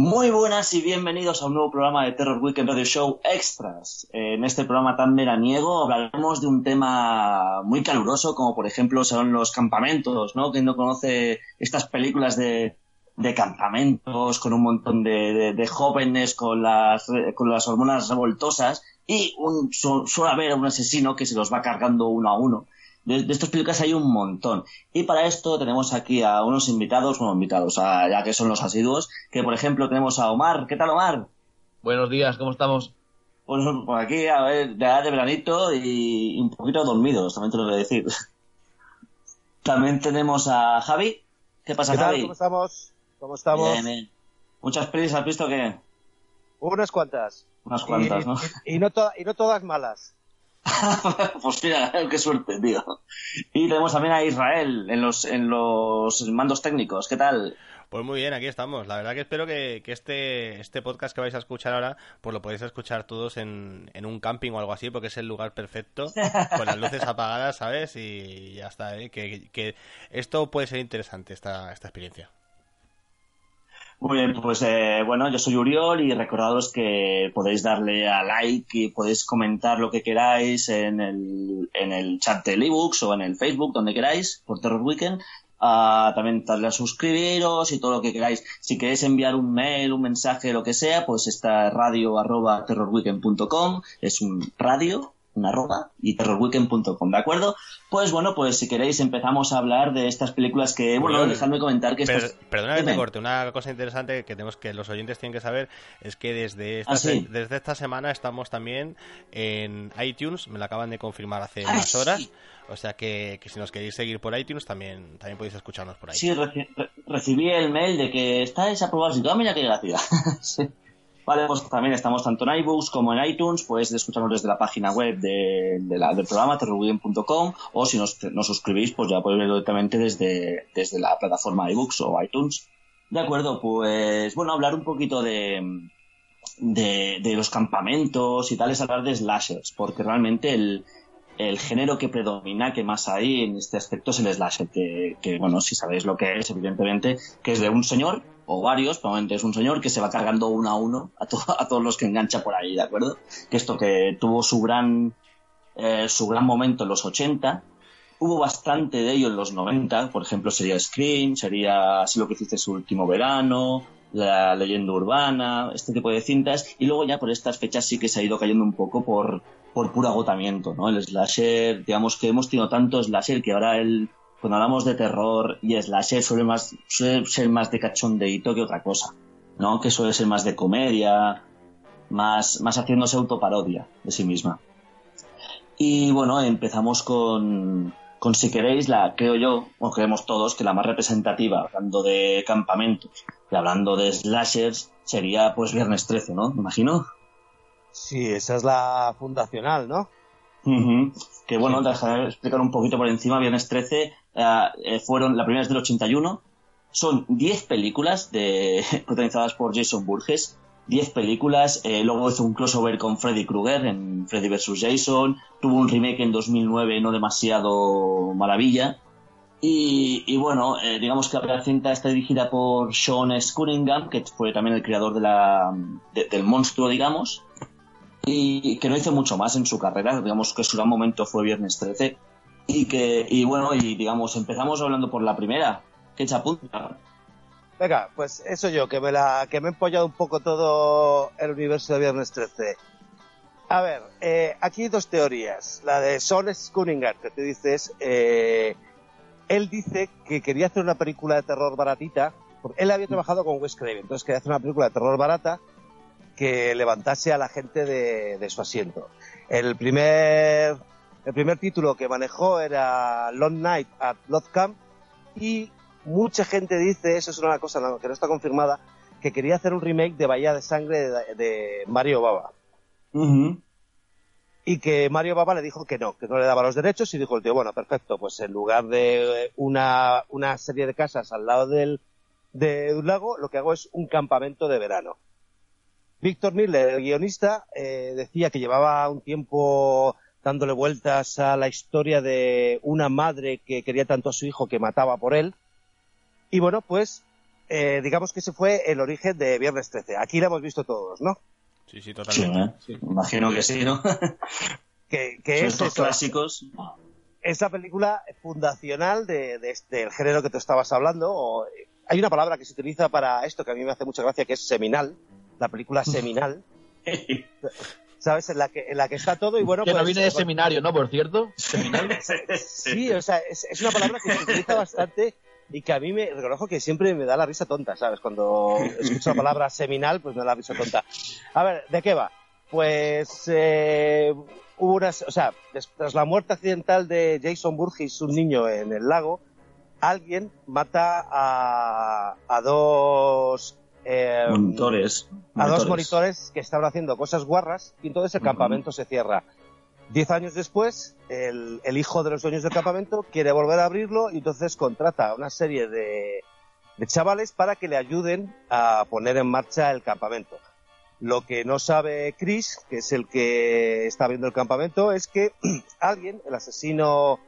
Muy buenas y bienvenidos a un nuevo programa de Terror Weekend Radio Show Extras. En este programa tan veraniego hablaremos de un tema muy caluroso, como por ejemplo son los campamentos, ¿no? Quien no conoce estas películas de, de campamentos con un montón de, jóvenes con las, con las hormonas revoltosas y un, su- suele haber un asesino que se los va cargando uno a uno. De, de estas películas hay un montón. Y para esto tenemos aquí a unos invitados, bueno, invitados, a- ya que son los asiduos, que por ejemplo tenemos a Omar. ¿Qué tal, Omar? Buenos días, ¿cómo estamos? Pues por aquí, a ver, ya de veranito y un poquito dormidos, también te lo voy a decir. También tenemos a Javi. ¿Qué pasa, ¿Qué tal? Javi? ¿Cómo estamos? ¿Cómo estamos? Bien, bien. ¿Muchas pelis has visto que Unas cuantas. Unas cuantas, y, ¿no? Y, y no to- y no todas malas. pues mira, qué suerte, tío. Y tenemos también a Israel en los, en los mandos técnicos. ¿Qué tal? Pues muy bien, aquí estamos. La verdad que espero que, que este, este podcast que vais a escuchar ahora, pues lo podéis escuchar todos en, en un camping o algo así, porque es el lugar perfecto, con las luces apagadas, ¿sabes? Y ya está, ¿eh? que, que esto puede ser interesante, esta, esta experiencia. Muy bien, pues eh, bueno, yo soy Uriol y recordaros que podéis darle a like y podéis comentar lo que queráis en el, en el chat del ebooks o en el Facebook, donde queráis, por Terror Weekend. Ah, también darle a suscribiros y todo lo que queráis. Si queréis enviar un mail, un mensaje, lo que sea, pues está radio arroba terrorweekend.com, es un radio, un arroba, y terrorweekend.com, ¿de acuerdo? Pues bueno, pues si queréis empezamos a hablar de estas películas que, bueno, Uriol, dejadme comentar que Per- estas... perdona que te corte, una cosa interesante que tenemos que los oyentes tienen que saber es que desde esta, Ah, sí. se- desde esta semana estamos también en iTunes, me lo acaban de confirmar hace Ah, unas horas, sí. o sea que, que si nos queréis seguir por iTunes también, también podéis escucharnos por ahí. Sí, reci- re- recibí el mail de que estáis aprobados y todo, "Ah, mira qué gracia. Sí. Vale, pues también estamos tanto en iBooks como en iTunes, puedes escucharnos desde la página web de, la- del programa, terrorweekend.com, o si nos, nos suscribís, pues ya podéis verlo directamente desde, desde la plataforma iBooks o iTunes. De acuerdo, pues bueno, hablar un poquito de, de, los campamentos y tal es hablar de slashers, porque realmente el, el género que predomina, que más hay en este aspecto es el slasher, que, bueno, si sabéis lo que es, evidentemente, que es de un señor, o varios, probablemente es un señor que se va cargando uno a uno a, a todos los que engancha por ahí, ¿de acuerdo? Que esto que tuvo su gran, eh, su gran momento en los 80, hubo bastante de ello en los 90, por ejemplo, sería Scream, sería Si lo que hiciste su último verano, La leyenda urbana, este tipo de cintas, y luego ya por estas fechas sí que se ha ido cayendo un poco por, por puro agotamiento, ¿no? El slasher, digamos que hemos tenido tanto slasher que ahora el, cuando hablamos de terror y slasher suele, más, suele ser más de cachondeíto que otra cosa, ¿no? Que suele ser más de comedia, más, más haciéndose autoparodia de sí misma. Y bueno, empezamos con, con si queréis, la creo yo, o creemos todos, que la más representativa, hablando de campamentos y hablando de slashers, sería pues Viernes 13, ¿no? Me imagino. Sí, esa es la fundacional, ¿no? Ujú. Que bueno, dejaré explicar un poquito por encima. Viernes 13 eh, eh, fueron, la primera es del 81. Son 10 películas de, protagonizadas por Jason Burgess. 10 películas. eh, luego hizo un crossover con Freddy Krueger en Freddy vs. Jason. Tuvo un remake en 2009, no demasiado maravilla. Y, y bueno, eh, digamos que la primera cinta está dirigida por Sean S. Cunningham, que fue también el creador de la, de- del monstruo, digamos y que no hizo mucho más en su carrera, digamos que su gran momento fue Viernes 13 y que y bueno y digamos empezamos hablando por la primera que echa Venga, pues eso yo, que me la, que me he empollado un poco todo el universo de Viernes 13. A ver, eh, aquí hay dos teorías. La de Sean. Cunningham, que tú dices, eh, él dice que quería hacer una película de terror baratita. Porque él había trabajado con Wes Craven, entonces quería hacer una película de terror barata que levantase a la gente de, de su asiento. El primer, el primer título que manejó era Long Night at Love Camp y mucha gente dice, eso es una cosa que no está confirmada, que quería hacer un remake de Bahía de Sangre de, de Mario Baba. Y que Mario Baba le dijo que no, que no le daba los derechos y dijo el tío, bueno, perfecto, pues en lugar de una, una serie de casas al lado del, de un lago, lo que hago es un campamento de verano. Víctor Miller, el guionista, eh, decía que llevaba un tiempo dándole vueltas a la historia de una madre que quería tanto a su hijo que mataba por él. Y bueno, pues eh, digamos que ese fue el origen de Viernes 13. Aquí lo hemos visto todos, ¿no? Sí, sí, Sí, totalmente. ¿eh? Imagino que sí, ¿no? Que, que es estos clásicos. esa película fundacional de, de este- del género que tú estabas hablando. o- hay una palabra que se utiliza para esto que a mí me hace mucha gracia, que es seminal. La película seminal, ¿sabes? En la que, en la que está todo y bueno, que pues... no viene de seminario, ¿no? Por cierto. Seminario. Sí, o sea, es, es una palabra que se utiliza bastante y que a mí me reconozco que siempre me da la risa tonta, ¿sabes? Cuando escucho la palabra seminal, pues me da la risa tonta. A ver, ¿de qué va? Pues eh, hubo unas, o sea, tras la muerte accidental de Jason Burgess, un niño en el lago, alguien mata a, a dos eh, Monitores. a dos monitores que estaban haciendo cosas guarras y entonces el campamento se cierra. Diez años después, el, el hijo de los dueños del campamento quiere volver a abrirlo y entonces contrata a una serie de, de chavales para que le ayuden a poner en marcha el campamento. Lo que no sabe Chris, que es el que está abriendo el campamento, es que alguien, el asesino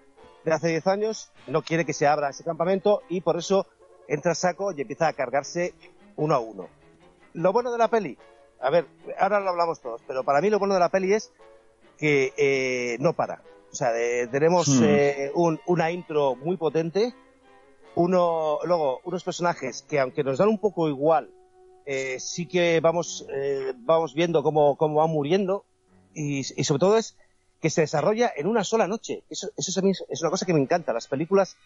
de hace 10 años, no quiere que se abra ese campamento y por eso entra a saco y empieza a cargarse uno a uno. Lo bueno de la peli, a ver, ahora lo hablamos todos, pero para mí lo bueno de la peli es que eh, no para. O sea, de- tenemos Hmm. eh, un- una intro muy potente, uno, luego unos personajes que aunque nos dan un poco igual, eh, sí que vamos, vamos viendo cómo, cómo van muriendo y, y sobre todo es que se desarrolla en una sola noche. Eso, eso a mí es- es una cosa que me encanta. Las películas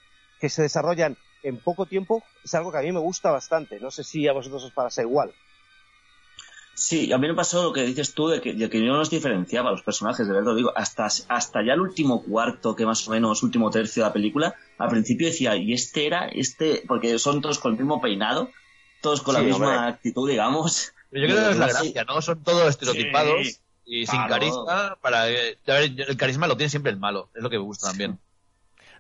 que se desarrollan en poco tiempo es algo que a mí me gusta bastante. No sé si a vosotros os parece igual. Sí, a mí me pasó lo que dices tú de que, de que yo no los diferenciaba los personajes, de verdad lo digo. Hasta, hasta ya el último cuarto, que más o menos, último tercio de la película, al principio decía, y este era, este, porque son todos con el mismo peinado, todos con Sí, la misma hombre. actitud, digamos. Pero yo creo que es la gracia, ¿no? Son todos estereotipados Sí, y sin claro. carisma. Para, eh, a ver, el carisma lo tiene siempre el malo, es lo que me gusta también.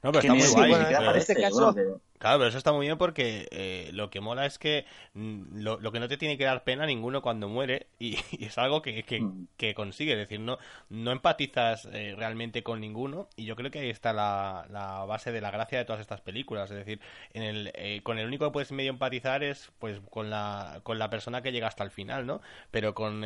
No, pero está muy guay. bueno, en este caso- bueno, Claro, pero eso está muy bien porque eh, lo que mola es que mm, lo, lo que no te tiene que dar pena ninguno cuando muere y, y es algo que, que, Mm. que consigue, es decir, no, no empatizas eh, realmente con ninguno y yo creo que ahí está la, la base de la gracia de todas estas películas, es decir, en el, eh, con el único que puedes medio empatizar es pues con la, con la persona que llega hasta el final, ¿no? Pero con...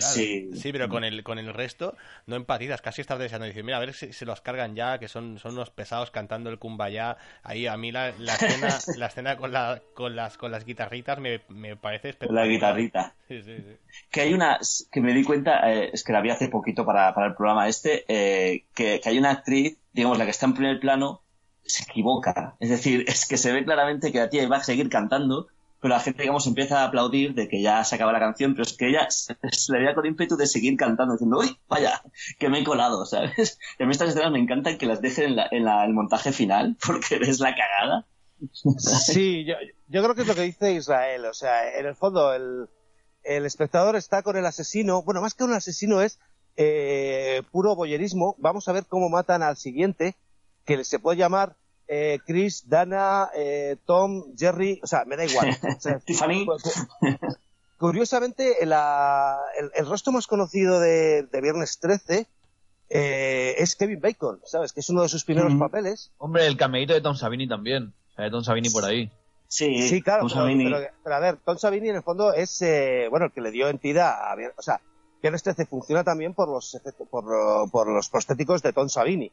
Sí, eh, sí, pero con el, con el resto no empatizas, casi estás deseando decir, mira, a ver si se los cargan ya, que son, son unos pesados cantando el kumbaya. Ahí a mí la, la escena, la escena con, la, con, las, con las guitarritas me, me parece La espectacular. guitarrita. Sí, sí, sí. Que hay una, que me di cuenta, eh, es que la vi hace poquito para, para el programa este, eh, que, que hay una actriz, digamos, la que está en primer plano, se equivoca. Es decir, es que se ve claramente que la tía iba a seguir cantando, pero la gente, digamos, empieza a aplaudir de que ya se acaba la canción, pero es que ella se, se le veía con ímpetu de seguir cantando, diciendo, uy, vaya, que me he colado, ¿sabes? Y a mí estas escenas me encantan que las dejen en, la, en la- el montaje final, porque ves la cagada. Sí, yo, yo creo que es lo que dice Israel. O sea, en el fondo, el, el espectador está con el asesino. Bueno, más que un asesino es eh, puro boyerismo. Vamos a ver cómo matan al siguiente, que se puede llamar eh, Chris, Dana, eh, Tom, Jerry. O sea, me da igual. O sea, Tiffany. cu- cu- Curiosamente, la- el, el rostro más conocido de, de Viernes 13 eh, es Kevin Bacon, ¿sabes? Que es uno de sus primeros papeles. Hombre, el cameíto de Tom Savini también. Tom Savini por ahí. Sí, Sí, claro, Tom pero, Savini. pero- pero a ver, Tom Savini en el fondo es, eh, bueno, el que le dio entidad a, o sea, Viernes 13 funciona también por los por, eh, por los prostéticos de Tom Savini,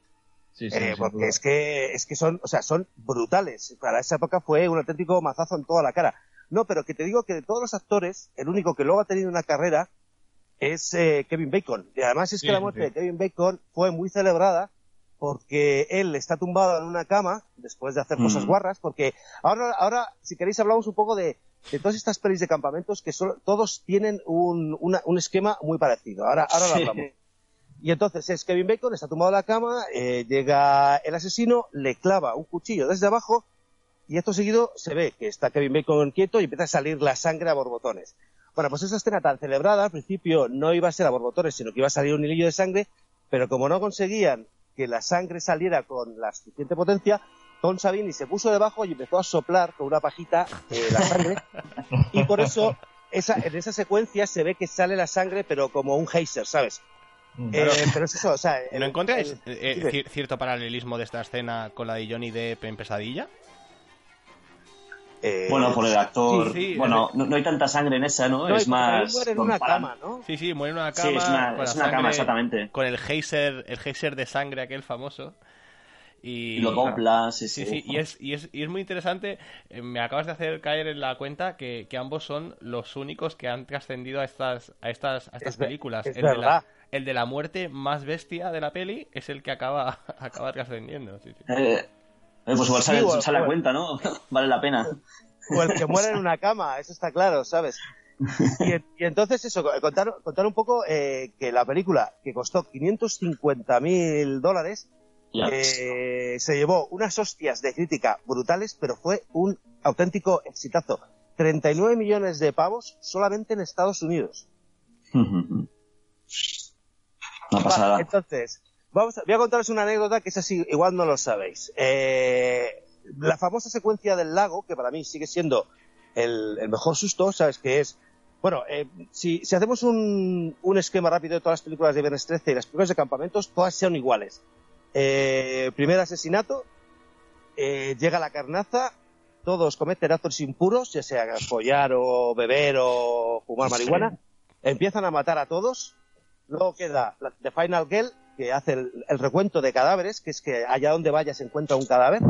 Sí, sí, eh, porque es que, es que son, o sea, son brutales. Para esa época fue un auténtico mazazo en toda la cara. No, pero que te digo que de todos los actores, el único que luego ha tenido una carrera es eh, Kevin Bacon. Y además es Sí, que la muerte sí. de Kevin Bacon fue muy celebrada porque él está tumbado en una cama después de hacer cosas Mm. guarras, porque ahora, ahora, si queréis, hablamos un poco de, de todas estas pelis de campamentos que solo- todos tienen un, una- un esquema muy parecido. Ahora, ahora lo hablamos. Y entonces es Kevin Bacon, está tumbado en la cama, eh, llega el asesino, le clava un cuchillo desde abajo y esto seguido se ve que está Kevin Bacon quieto y empieza a salir la sangre a borbotones. Bueno, pues esa escena tan celebrada, al principio no iba a ser a borbotones, sino que iba a salir un hilillo de sangre, pero como no conseguían que la sangre saliera con la suficiente potencia, Tom Savini se puso debajo y empezó a soplar con una pajita eh, la sangre. Y por eso esa, en esa secuencia se ve que sale la sangre pero como un geyser, ¿sabes? Eh, pero es eso, o sea... ¿No encontráis eh, cierto paralelismo de esta escena con la de Johnny Depp en Pesadilla? Eh, Bueno, por el actor. Sí, sí, bueno, no, no hay tanta sangre en esa, ¿no? no, es más. muere en con una cama, ¿no? Sí, sí, muere en una Sí, cama. es una, con es la una cama, exactamente. Con el geyser, el geyser de sangre aquel famoso. Y, Y lo dobla, sí, Sí, sí. sí, y es, y es, y es muy interesante. eh, me acabas de hacer caer en la cuenta que, que ambos son los únicos que han trascendido a estas, a estas, a estas Es películas. es el, de la, verdad. el de la muerte más bestia de la peli es el que acaba, acaba trascendiendo. Sí, sí. Eh, eh, pues igual sale, Sí, sale a cuenta, ¿no? vale la pena. o el que muere en una cama, eso está claro, ¿sabes? Y, y entonces eso, contar, contar un poco eh, que la película, que costó 550 mil dólares, eh, se llevó unas hostias de crítica brutales, pero fue un auténtico exitazo. 39 millones de pavos solamente en Estados Unidos. Una pasada. Vale, entonces, vamos a- voy a contaros una anécdota que es así, igual no lo sabéis. Eh, la famosa secuencia del lago, que para mí sigue siendo el, el mejor susto, ¿sabes? Que es, bueno, eh, si, si hacemos un, un esquema rápido de todas las películas de Viernes 13 y las películas de campamentos, todas sean iguales. Eh, primer asesinato, llega la carnaza, todos cometen actos impuros, ya sea follar o beber o fumar marihuana, empiezan a matar a todos, luego queda la- The Final Girl, que hace el, el recuento de cadáveres, que es que allá donde vaya se encuentra un cadáver,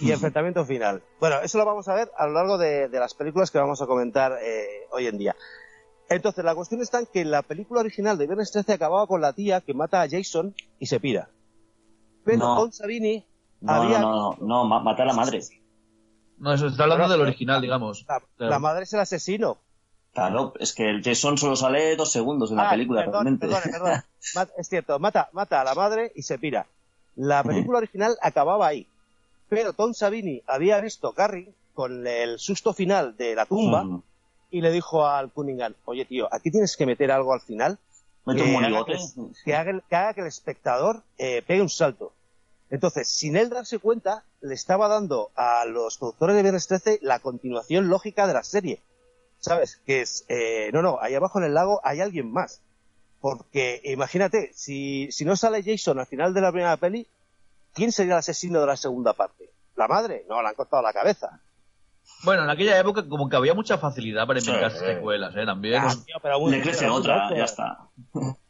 y enfrentamiento final. Bueno, eso lo vamos a ver a lo largo de, de las películas que vamos a comentar eh, hoy en día. Entonces, la cuestión está en que la película original de Viernes 13 acababa con la tía que mata a Jason y se pira. Pero No. Tom Savini No, había no, no, no, no, ma- mata a la madre. No, eso está hablando del original, digamos. La, la madre es el asesino. Claro, es que el Jason solo sale dos segundos en la Ah, película, perdón, realmente. perdón, Es cierto, mata, mata a la madre y se pira. La película original acababa ahí. Pero Tom Savini había visto Carrie con el susto final de la tumba Mm. y le dijo al Cunningham, oye tío, aquí tienes que meter algo al final Mete un que haga que, que haga, el- que haga que el espectador eh, pegue un salto. Entonces, sin él darse cuenta, le estaba dando a los productores de Viernes 13 la continuación lógica de la serie. ¿Sabes? Que es, eh, no, no, ahí abajo en el lago hay alguien más. Porque imagínate, si, si no sale Jason al final de la primera peli, ¿quién sería el asesino de la segunda parte? ¿La madre? No, le han cortado la cabeza. Bueno, en aquella época como que había mucha facilidad para inventarse Sí. secuelas, ¿eh? También. Ah, tío, pero muy- Le crece pero muy otra, ya está.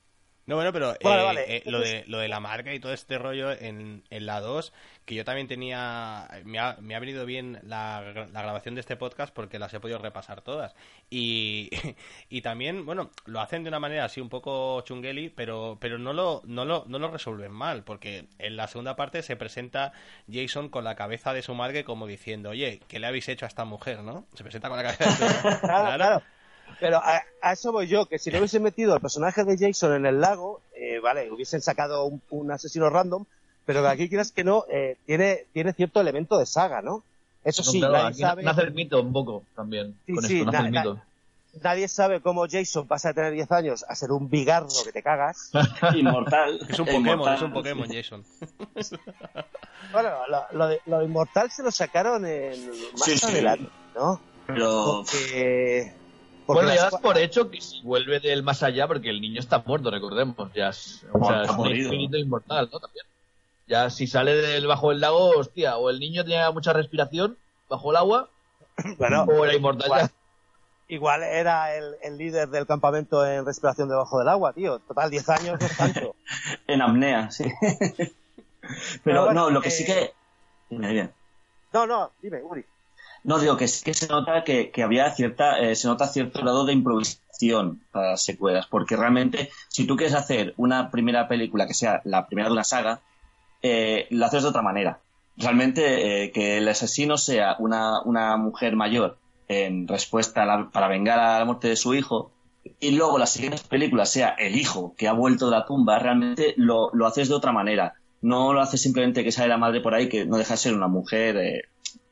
No, bueno, pero Vale, eh, vale. eh, lo, de, lo de la marca y todo este rollo en, en la 2, que yo también tenía. Me ha, me ha venido bien la, la grabación de este podcast porque las he podido repasar todas. Y, y también, bueno, lo hacen de una manera así un poco chungueli, pero, pero no, lo, no, lo, no lo resuelven mal, porque en la segunda parte se presenta Jason con la cabeza de su madre como diciendo, oye, ¿qué le habéis hecho a esta mujer, no? Se presenta con la cabeza de su madre. Claro, claro. Pero a, a eso voy yo, que si no hubiesen metido el personaje de Jason en el lago, eh, vale, hubiesen sacado un, un asesino random, pero que aquí quieras que no, eh, tiene, tiene cierto elemento de saga, ¿no? Eso No, sí, claro, nadie sabe, nace el mito un poco también. Sí, con sí, esto nace na- el na- mito. nadie sabe cómo Jason pasa de tener 10 años a ser un bigardo que te cagas. Inmortal. Es un Pokémon, inmortal. es un Pokémon, Jason. Bueno, lo, lo de, lo de inmortal se lo sacaron en, más Sí, sí. adelante, ¿no? Pero porque Bueno, ya das por hecho que si vuelve del más allá, porque el niño está muerto, recordemos. Ya es, o sea, es un espíritu inmortal, ¿no? También. Ya si sale del bajo del lago, hostia, o el niño tenía mucha respiración bajo el agua, bueno, o era inmortal igual, ya. igual era el, el líder del campamento en respiración debajo del agua, tío. Total, 10 años no es tanto. en apnea, sí. Pero, Pero bueno, no, lo que eh, sí que... Dime, dime. No, no, dime, Uri. No, digo que sí que se nota que, había cierta, eh, se nota cierto grado de improvisación para las secuelas, porque realmente, si tú quieres hacer una primera película que sea la primera de una saga, eh, lo haces de otra manera. Realmente eh, que el asesino sea una, una mujer mayor en respuesta a la- para vengar a la muerte de su hijo y luego las siguientes películas sea el hijo que ha vuelto de la tumba, realmente lo, lo haces de otra manera. No lo haces simplemente que sale la madre por ahí, que no deja de ser una mujer, eh,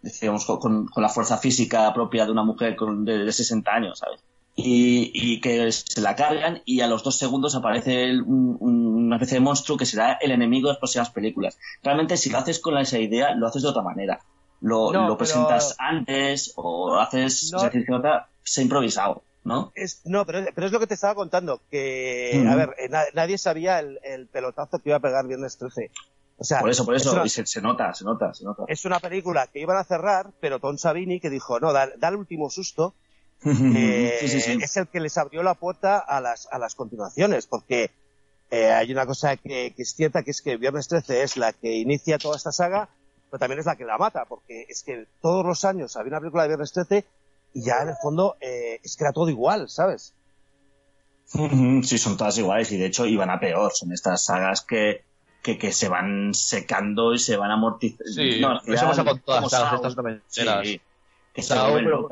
decíamos, con- con, la fuerza física propia de una mujer con, de, de 60 años, ¿sabes? Y, y que se la cargan y a los dos segundos aparece el- un- un- una especie de monstruo que será el enemigo de las próximas películas. Realmente si lo haces con esa idea, lo haces de otra manera. Lo, No, lo pero- presentas antes o haces, No. es decir, que se ha improvisado, ¿no? Es, no, pero, pero es lo que te estaba contando, que, Ujú. a ver, eh, na- nadie sabía el, el pelotazo que iba a pegar Viernes 13. O sea, Por eso, por es eso, una- y se, se nota, se nota, se nota. es una película que iban a cerrar, pero Tom Savini que dijo, no, da, da el último susto, eh, sí, sí, sí. es el que les abrió la puerta a las, a las continuaciones, porque eh, hay una cosa que, que es cierta, que es que Viernes 13 es la que inicia toda esta saga, pero también es la que la mata, porque es que todos los años había una película de Viernes 13 y ya en el fondo eh, es que era todo igual, ¿sabes? Sí, son todas iguales y de hecho iban a peor. Son estas sagas que, que, que se van secando y se van amortizando. Sí, eso pasa con todas las sagas estas noventeras. Sí, que Saw, pero-.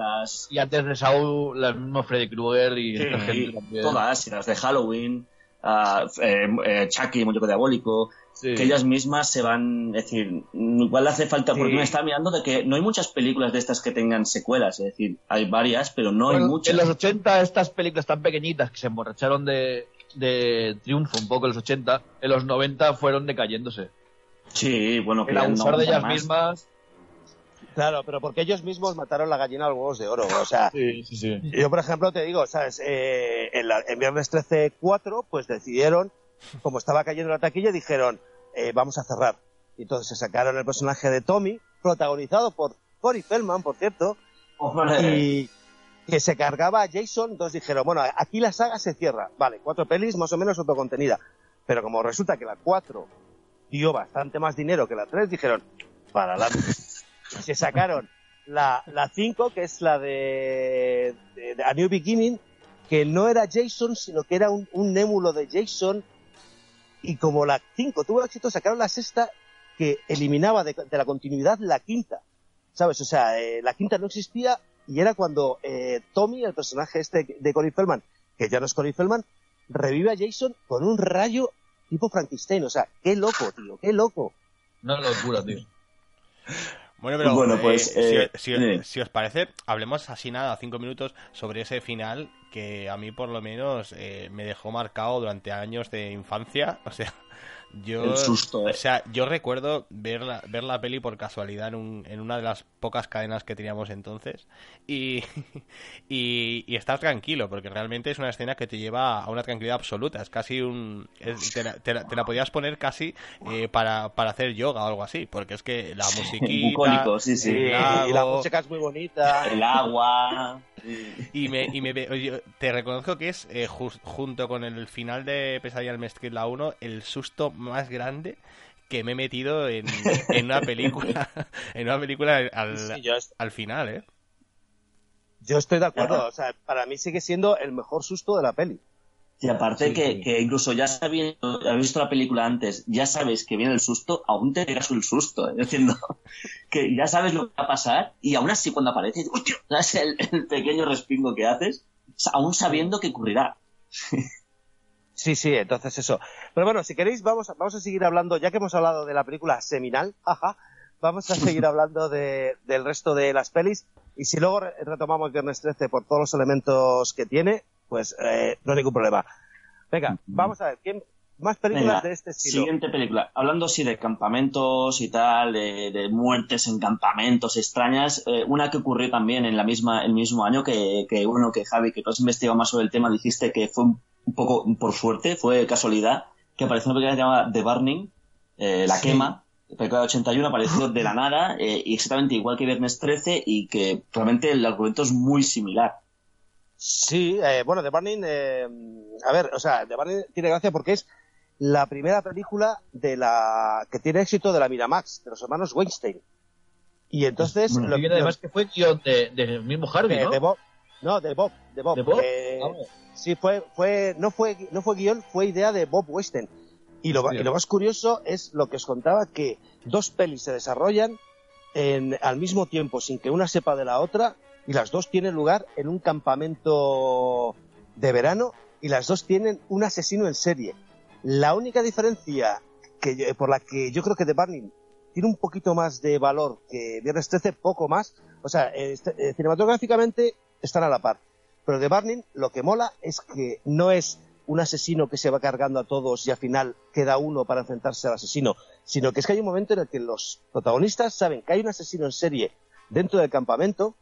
Y antes de Saul, el mismo Freddy Krueger y Sí, gente también. todas, y las de Halloween, ah, eh, eh, Chucky, Muñeco Diabólico, Sí. que ellas mismas se van, es decir, igual hace falta, porque me está mirando de que no hay muchas películas de estas que tengan secuelas, es decir, hay varias, pero no hay muchas. En los 80, estas películas tan pequeñitas que se emborracharon de, de triunfo un poco en los 80, en los 90 fueron decayéndose. Sí, bueno, que El abusar de ellas más. mismas. Claro, pero porque ellos mismos mataron la gallina a los huevos de oro. O sea, Sí, sí, sí. yo por ejemplo te digo, ¿sabes? Eh, en, la- en Viernes 13 4, pues decidieron, como estaba cayendo la taquilla, dijeron, eh, vamos a cerrar. Y entonces se sacaron el personaje de Tommy, protagonizado por Cory Feldman, por cierto, Hombre, y que se cargaba a Jason, entonces dijeron, bueno, aquí la saga se cierra. Vale, cuatro pelis más o menos autocontenida. Pero como resulta que la 4 dio bastante más dinero que la 3, dijeron, para. Y se sacaron la, la 5, que es la de, A New Beginning, que no era Jason, sino que era un, un némulo de Jason. Y como la 5 tuvo éxito, sacaron la sexta, que eliminaba de, de la continuidad la quinta. ¿Sabes? O sea, eh, la quinta no existía y era cuando eh, Tommy, el personaje este de Cory Feldman, que ya no es Cory Feldman, revive a Jason con un rayo tipo Frankenstein. O sea, qué loco, tío, qué loco. Una locura, tío. Bueno, pero Bueno, eh, pues, si, eh, si- eh. si os parece, hablemos así nada, cinco minutos, sobre ese final que a mí por lo menos eh, me dejó marcado durante años de infancia. O sea, yo... El susto, eh. O sea, yo recuerdo ver la, ver la peli por casualidad en, un- en una de las pocas cadenas que teníamos entonces y, y, y estar tranquilo, porque realmente es una escena que te lleva a una tranquilidad absoluta. Es casi un... es- te, la, te la- te la podías poner casi eh, para, para hacer yoga o algo así, porque es que la musiquita... bucólico, sí, sí. el y lago, la música es muy bonita. El agua. y me, y me ve- oye, te reconozco que es, eh, jus- junto con el final de Pesadilla al Mesquite la 1, el susto más grande que me he metido en, en una película, en una película al, Sí, yo, al final, ¿eh? yo estoy de acuerdo. O sea, para mí sigue siendo el mejor susto de la peli. Y aparte Sí, que, sí. que incluso ya sabiendo, habéis visto la película antes, ya sabes que viene el susto, aún te pegas el susto, ¿eh? diciendo que ya sabes lo que va a pasar y aún así cuando aparece, ¡hostia! ¿sabes el, el pequeño respingo que haces? Aún sabiendo que ocurrirá. Sí, sí, entonces eso. Pero bueno, si queréis, vamos a, vamos a seguir hablando, ya que hemos hablado de la película seminal, jaja, vamos a seguir hablando de, del resto de las pelis. Y si luego re- retomamos Viernes 13 por todos los elementos que tiene, pues eh, no hay ningún problema. Venga, vamos a ver, ¿quién, más películas Venga, de este estilo? Siguiente película. Hablando así de campamentos y tal, de, de muertes en campamentos extrañas, eh, una que ocurrió también en la misma, el mismo año que, que uno que Javi, que tú has investigado más sobre el tema, dijiste que fue un, un poco por suerte, fue casualidad, que apareció una película que se llama The Burning, eh, La Sí. Quema, película de 81, apareció de la nada, eh, y exactamente igual que Viernes 13, y que realmente el argumento es muy similar. Sí, eh, bueno, The Burning, eh, a ver, o sea, The Burning tiene gracia porque es la primera película de la que tiene éxito de la Miramax, de los hermanos Weinstein. Y entonces, Bueno, lo- además que fue guion de, del mismo Harvey, de, ¿no? de Bob, no, de Bob, de Bob. ¿De Bob? Eh, Ah, sí, fue, fue, no fue, no fue guion, fue idea de Bob Weinstein. Y lo, Hostia. y lo más curioso es lo que os contaba, que dos pelis se desarrollan en, al mismo tiempo, sin que una sepa de la otra, y las dos tienen lugar en un campamento de verano, y las dos tienen un asesino en serie. La única diferencia que por la que yo creo que The Burning tiene un poquito más de valor que Viernes 13, poco más. O sea, eh, este- eh, cinematográficamente están a la par. Pero The Burning lo que mola es que no es un asesino que se va cargando a todos y al final queda uno para enfrentarse al asesino, sino que es que hay un momento en el que los protagonistas saben que hay un asesino en serie dentro del campamento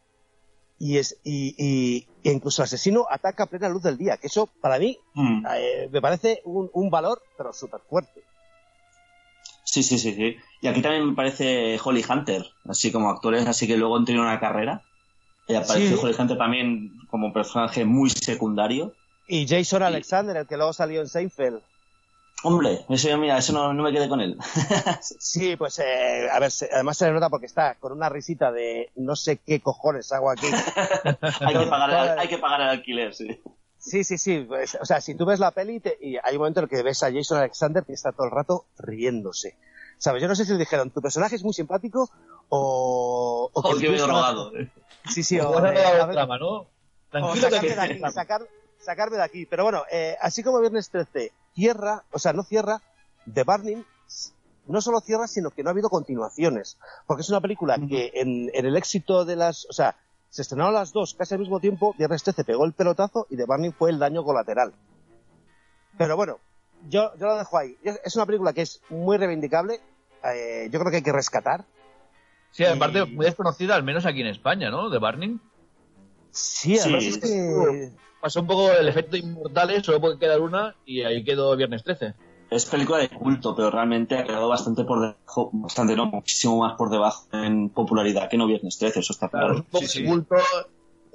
y es y, y- incluso el asesino ataca a plena luz del día, que eso para mí Mm. eh, me parece un, un valor pero súper fuerte. Sí, sí, sí, sí. Y aquí también me parece Holly Hunter, así como actores, así que luego han tenido una carrera. Y aparece Sí. Hunter también como personaje muy secundario. Y Jason Alexander, el que luego salió en Seinfeld. Hombre, eso mira, eso no, no me quedé con él. Sí, pues eh, a ver, además se le nota porque está con una risita de no sé qué cojones hago aquí. hay, que pagar el, hay que pagar el alquiler, sí. Sí, sí, sí. pues, o sea, si tú ves la peli te- y hay un momento en el que ves a Jason Alexander que está todo el rato riéndose. ¿Sabes? Yo no sé si le dijeron, tu personaje es muy simpático o... O que una- drogado. Sí, sí, o, de- ver- trama, ¿no? o Tranquilo que sacarme de aquí, sacar- sacarme de aquí. Pero bueno, eh, así como Viernes 13 cierra, o sea, no cierra, The Burning no solo cierra, sino que no ha habido continuaciones. Porque es una película que en, en el éxito de las... O sea, se estrenaron las dos casi al mismo tiempo, Viernes 13 pegó el pelotazo y The Burning fue el daño colateral. Pero bueno, yo, yo lo dejo ahí. Es una película que es muy reivindicable, eh, yo creo que hay que rescatar. Sí, aparte, Y- muy desconocida, al menos aquí en España, ¿no? De Burning. Sí, además Sí. es que... Pasó un poco el efecto inmortales, solo puede quedar una, y ahí quedó Viernes 13. Es película de culto, pero realmente ha quedado bastante por debajo, bastante no, muchísimo más por debajo en popularidad que no Viernes 13, eso está Claro, claro. un poco Sí, sí. culto,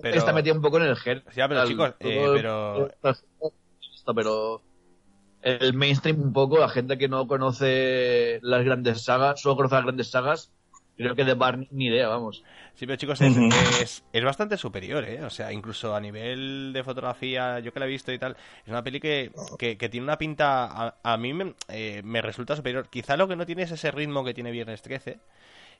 Pero- está metida un poco en el gen. Ya, pero Al- chicos, eh, pero- Esto, pero el mainstream un poco, la gente que no conoce las grandes sagas, solo conoce las grandes sagas, creo que de Barney ni idea, vamos. Sí, pero chicos, es, es, es bastante superior, ¿eh? O sea, incluso a nivel de fotografía, yo que la he visto y tal, es una peli que, que, que tiene una pinta, a, a mí me, eh, me resulta superior. Quizá lo que no tiene es ese ritmo que tiene Viernes 13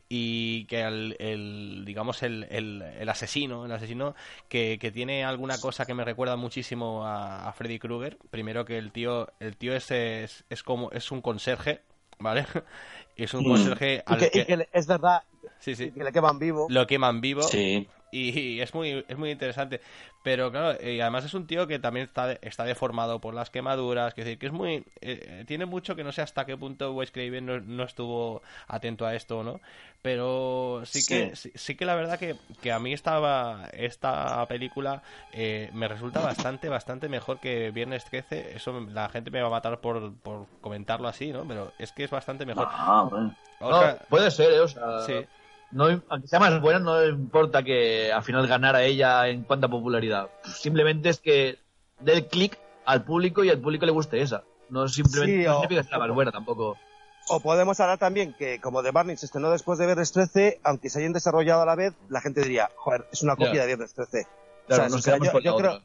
y que el, el, digamos el, el, el asesino el asesino que, que tiene alguna cosa que me recuerda muchísimo a, a Freddy Krueger primero que el tío el tío es, es, es como es un conserje vale es un Mm. conserje y al que- que, y que le- es verdad sí sí que le queman vivo. lo queman vivo Sí. Y es muy, es muy interesante. Pero claro, y además es un tío que también está, está deformado por las quemaduras. Que decir, que es muy. eh, tiene mucho que no sé hasta qué punto Wes Craven no, no estuvo atento a esto, ¿no? Pero sí que, sí, sí que la verdad que, que a mí estaba esta película eh, me resulta bastante, bastante mejor que Viernes 13. Eso la gente me va a matar por, por comentarlo así, ¿no? Pero es que es bastante mejor. Ah, bueno. Oscar- No, puede ser, ¿eh? O sea, sí. No, aunque sea más buena, no importa que al final ganara ella en cuanto a popularidad. Simplemente es que dé el clic al público y al público le guste esa. No simplemente Sí, o- significa que sea más buena tampoco. O podemos hablar también que, como The Barney se estrenó después de Viernes 13, aunque se hayan desarrollado a la vez, la gente diría, joder, es una copia de Viernes 13. Claro, O sea, nos yo- creo-.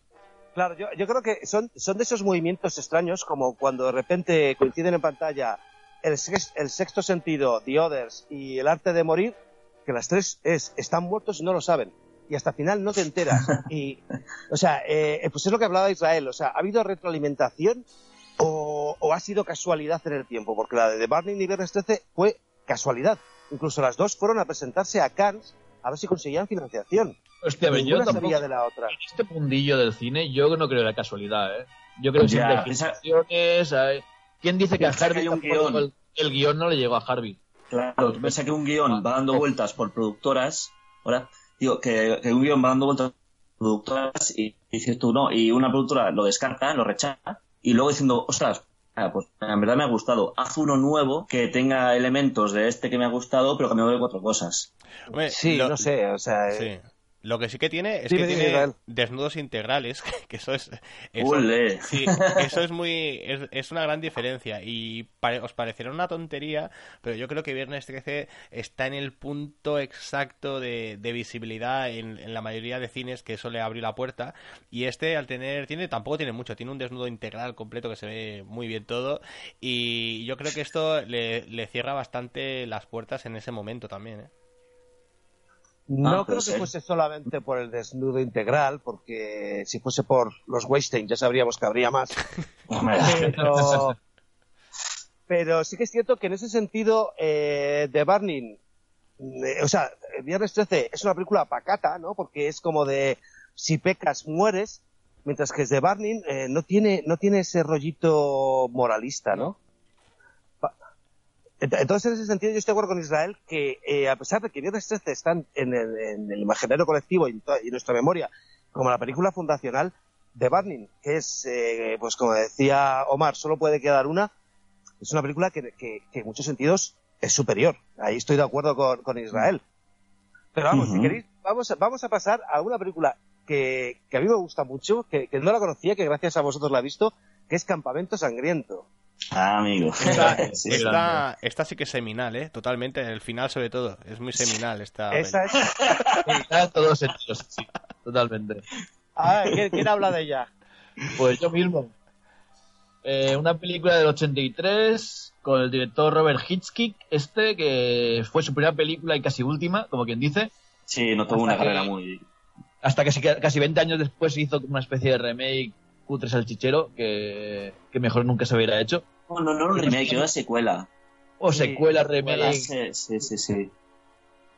Claro, yo, yo creo que son, son de esos movimientos extraños, como cuando de repente coinciden en pantalla el, sex- el sexto sentido, The Others y el arte de morir, que las tres es, están muertos y no lo saben. Y hasta el final no te enteras. Y, o sea, eh, pues es lo que hablaba Israel. O sea, ¿ha habido retroalimentación o, o ha sido casualidad en el tiempo? Porque la de The Burning y Viernes 13 fue casualidad. Incluso las dos fueron a presentarse a Cannes a ver si conseguían financiación. Hostia, yo tampoco, sabía de la otra. en este mundillo del cine, yo no creo en la casualidad, ¿eh? Yo creo que siempre hay ¿Quién dice que a que Harvey hay un tampoco guion. el, el guion no le llegó a Harvey? Claro, tú piensas que un guion va dando vueltas por productoras, ¿ahora? Digo, que, que un guion va dando vueltas por productoras y dices tú no, y una productora lo descarta, lo rechaza, y luego diciendo, ostras, ah, pues en verdad me ha gustado, haz uno nuevo que tenga elementos de este que me ha gustado, pero que me doy cuatro cosas. Hombre, Sí, lo- no sé, o sea, Sí. Lo que sí que tiene es Dime, que dime, tiene Israel. desnudos integrales, que eso es... Eso, sí, eso es muy... Es, es una gran diferencia y pare- os parecerá una tontería, pero yo creo que Viernes 13 está en el punto exacto de, de visibilidad en, en la mayoría de cines que eso le abrió la puerta y este al tener... tiene Tampoco tiene mucho, tiene un desnudo integral completo que se ve muy bien todo y yo creo que esto le, le cierra bastante las puertas en ese momento también, ¿eh? No Ah, creo que ser. fuese solamente por el desnudo integral, porque si fuese por los Weinstein ya sabríamos que habría más. Pero, pero sí que es cierto que en ese sentido, eh, The Burning, eh, o sea, Viernes 13 es una película pacata, ¿no? Porque es como de si pecas, mueres, mientras que The Burning eh, no, tiene, no tiene ese rollito moralista, ¿no? Entonces, en ese sentido, yo estoy de acuerdo con Israel que, eh, a pesar de que Viernes 13 están en el, en el imaginario colectivo y en, nuestra memoria como la película fundacional, The Burning, que es, eh, pues como decía Omar, solo puede quedar una, es una película que, que- que en muchos sentidos es superior. Ahí estoy de acuerdo con, con Israel. Pero vamos, si queréis, vamos a, vamos a pasar a una película que, que a mí me gusta mucho, que, que no la conocía, que gracias a vosotros la he visto, que es Campamento Sangriento. Ah, amigo. Esta, Sí, esta, esta sí que es seminal, ¿eh? Totalmente, el final sobre todo. Es muy seminal esta Esa es... En todos sentidos, sí, totalmente. Ah, ¿quién, quién habla de ella? Pues yo mismo. Eh, una película del 83 con el director Robert Hitchcock, este, que fue su primera película y casi última, como quien dice, Sí, no tuvo una que- carrera muy... hasta que casi 20 años después se hizo como una especie de remake cutre salchichero que, que mejor nunca se hubiera hecho. No, no, no un remake, era secuela. O Sí, secuela, Secuela, remake. Sí, sí, sí. sí.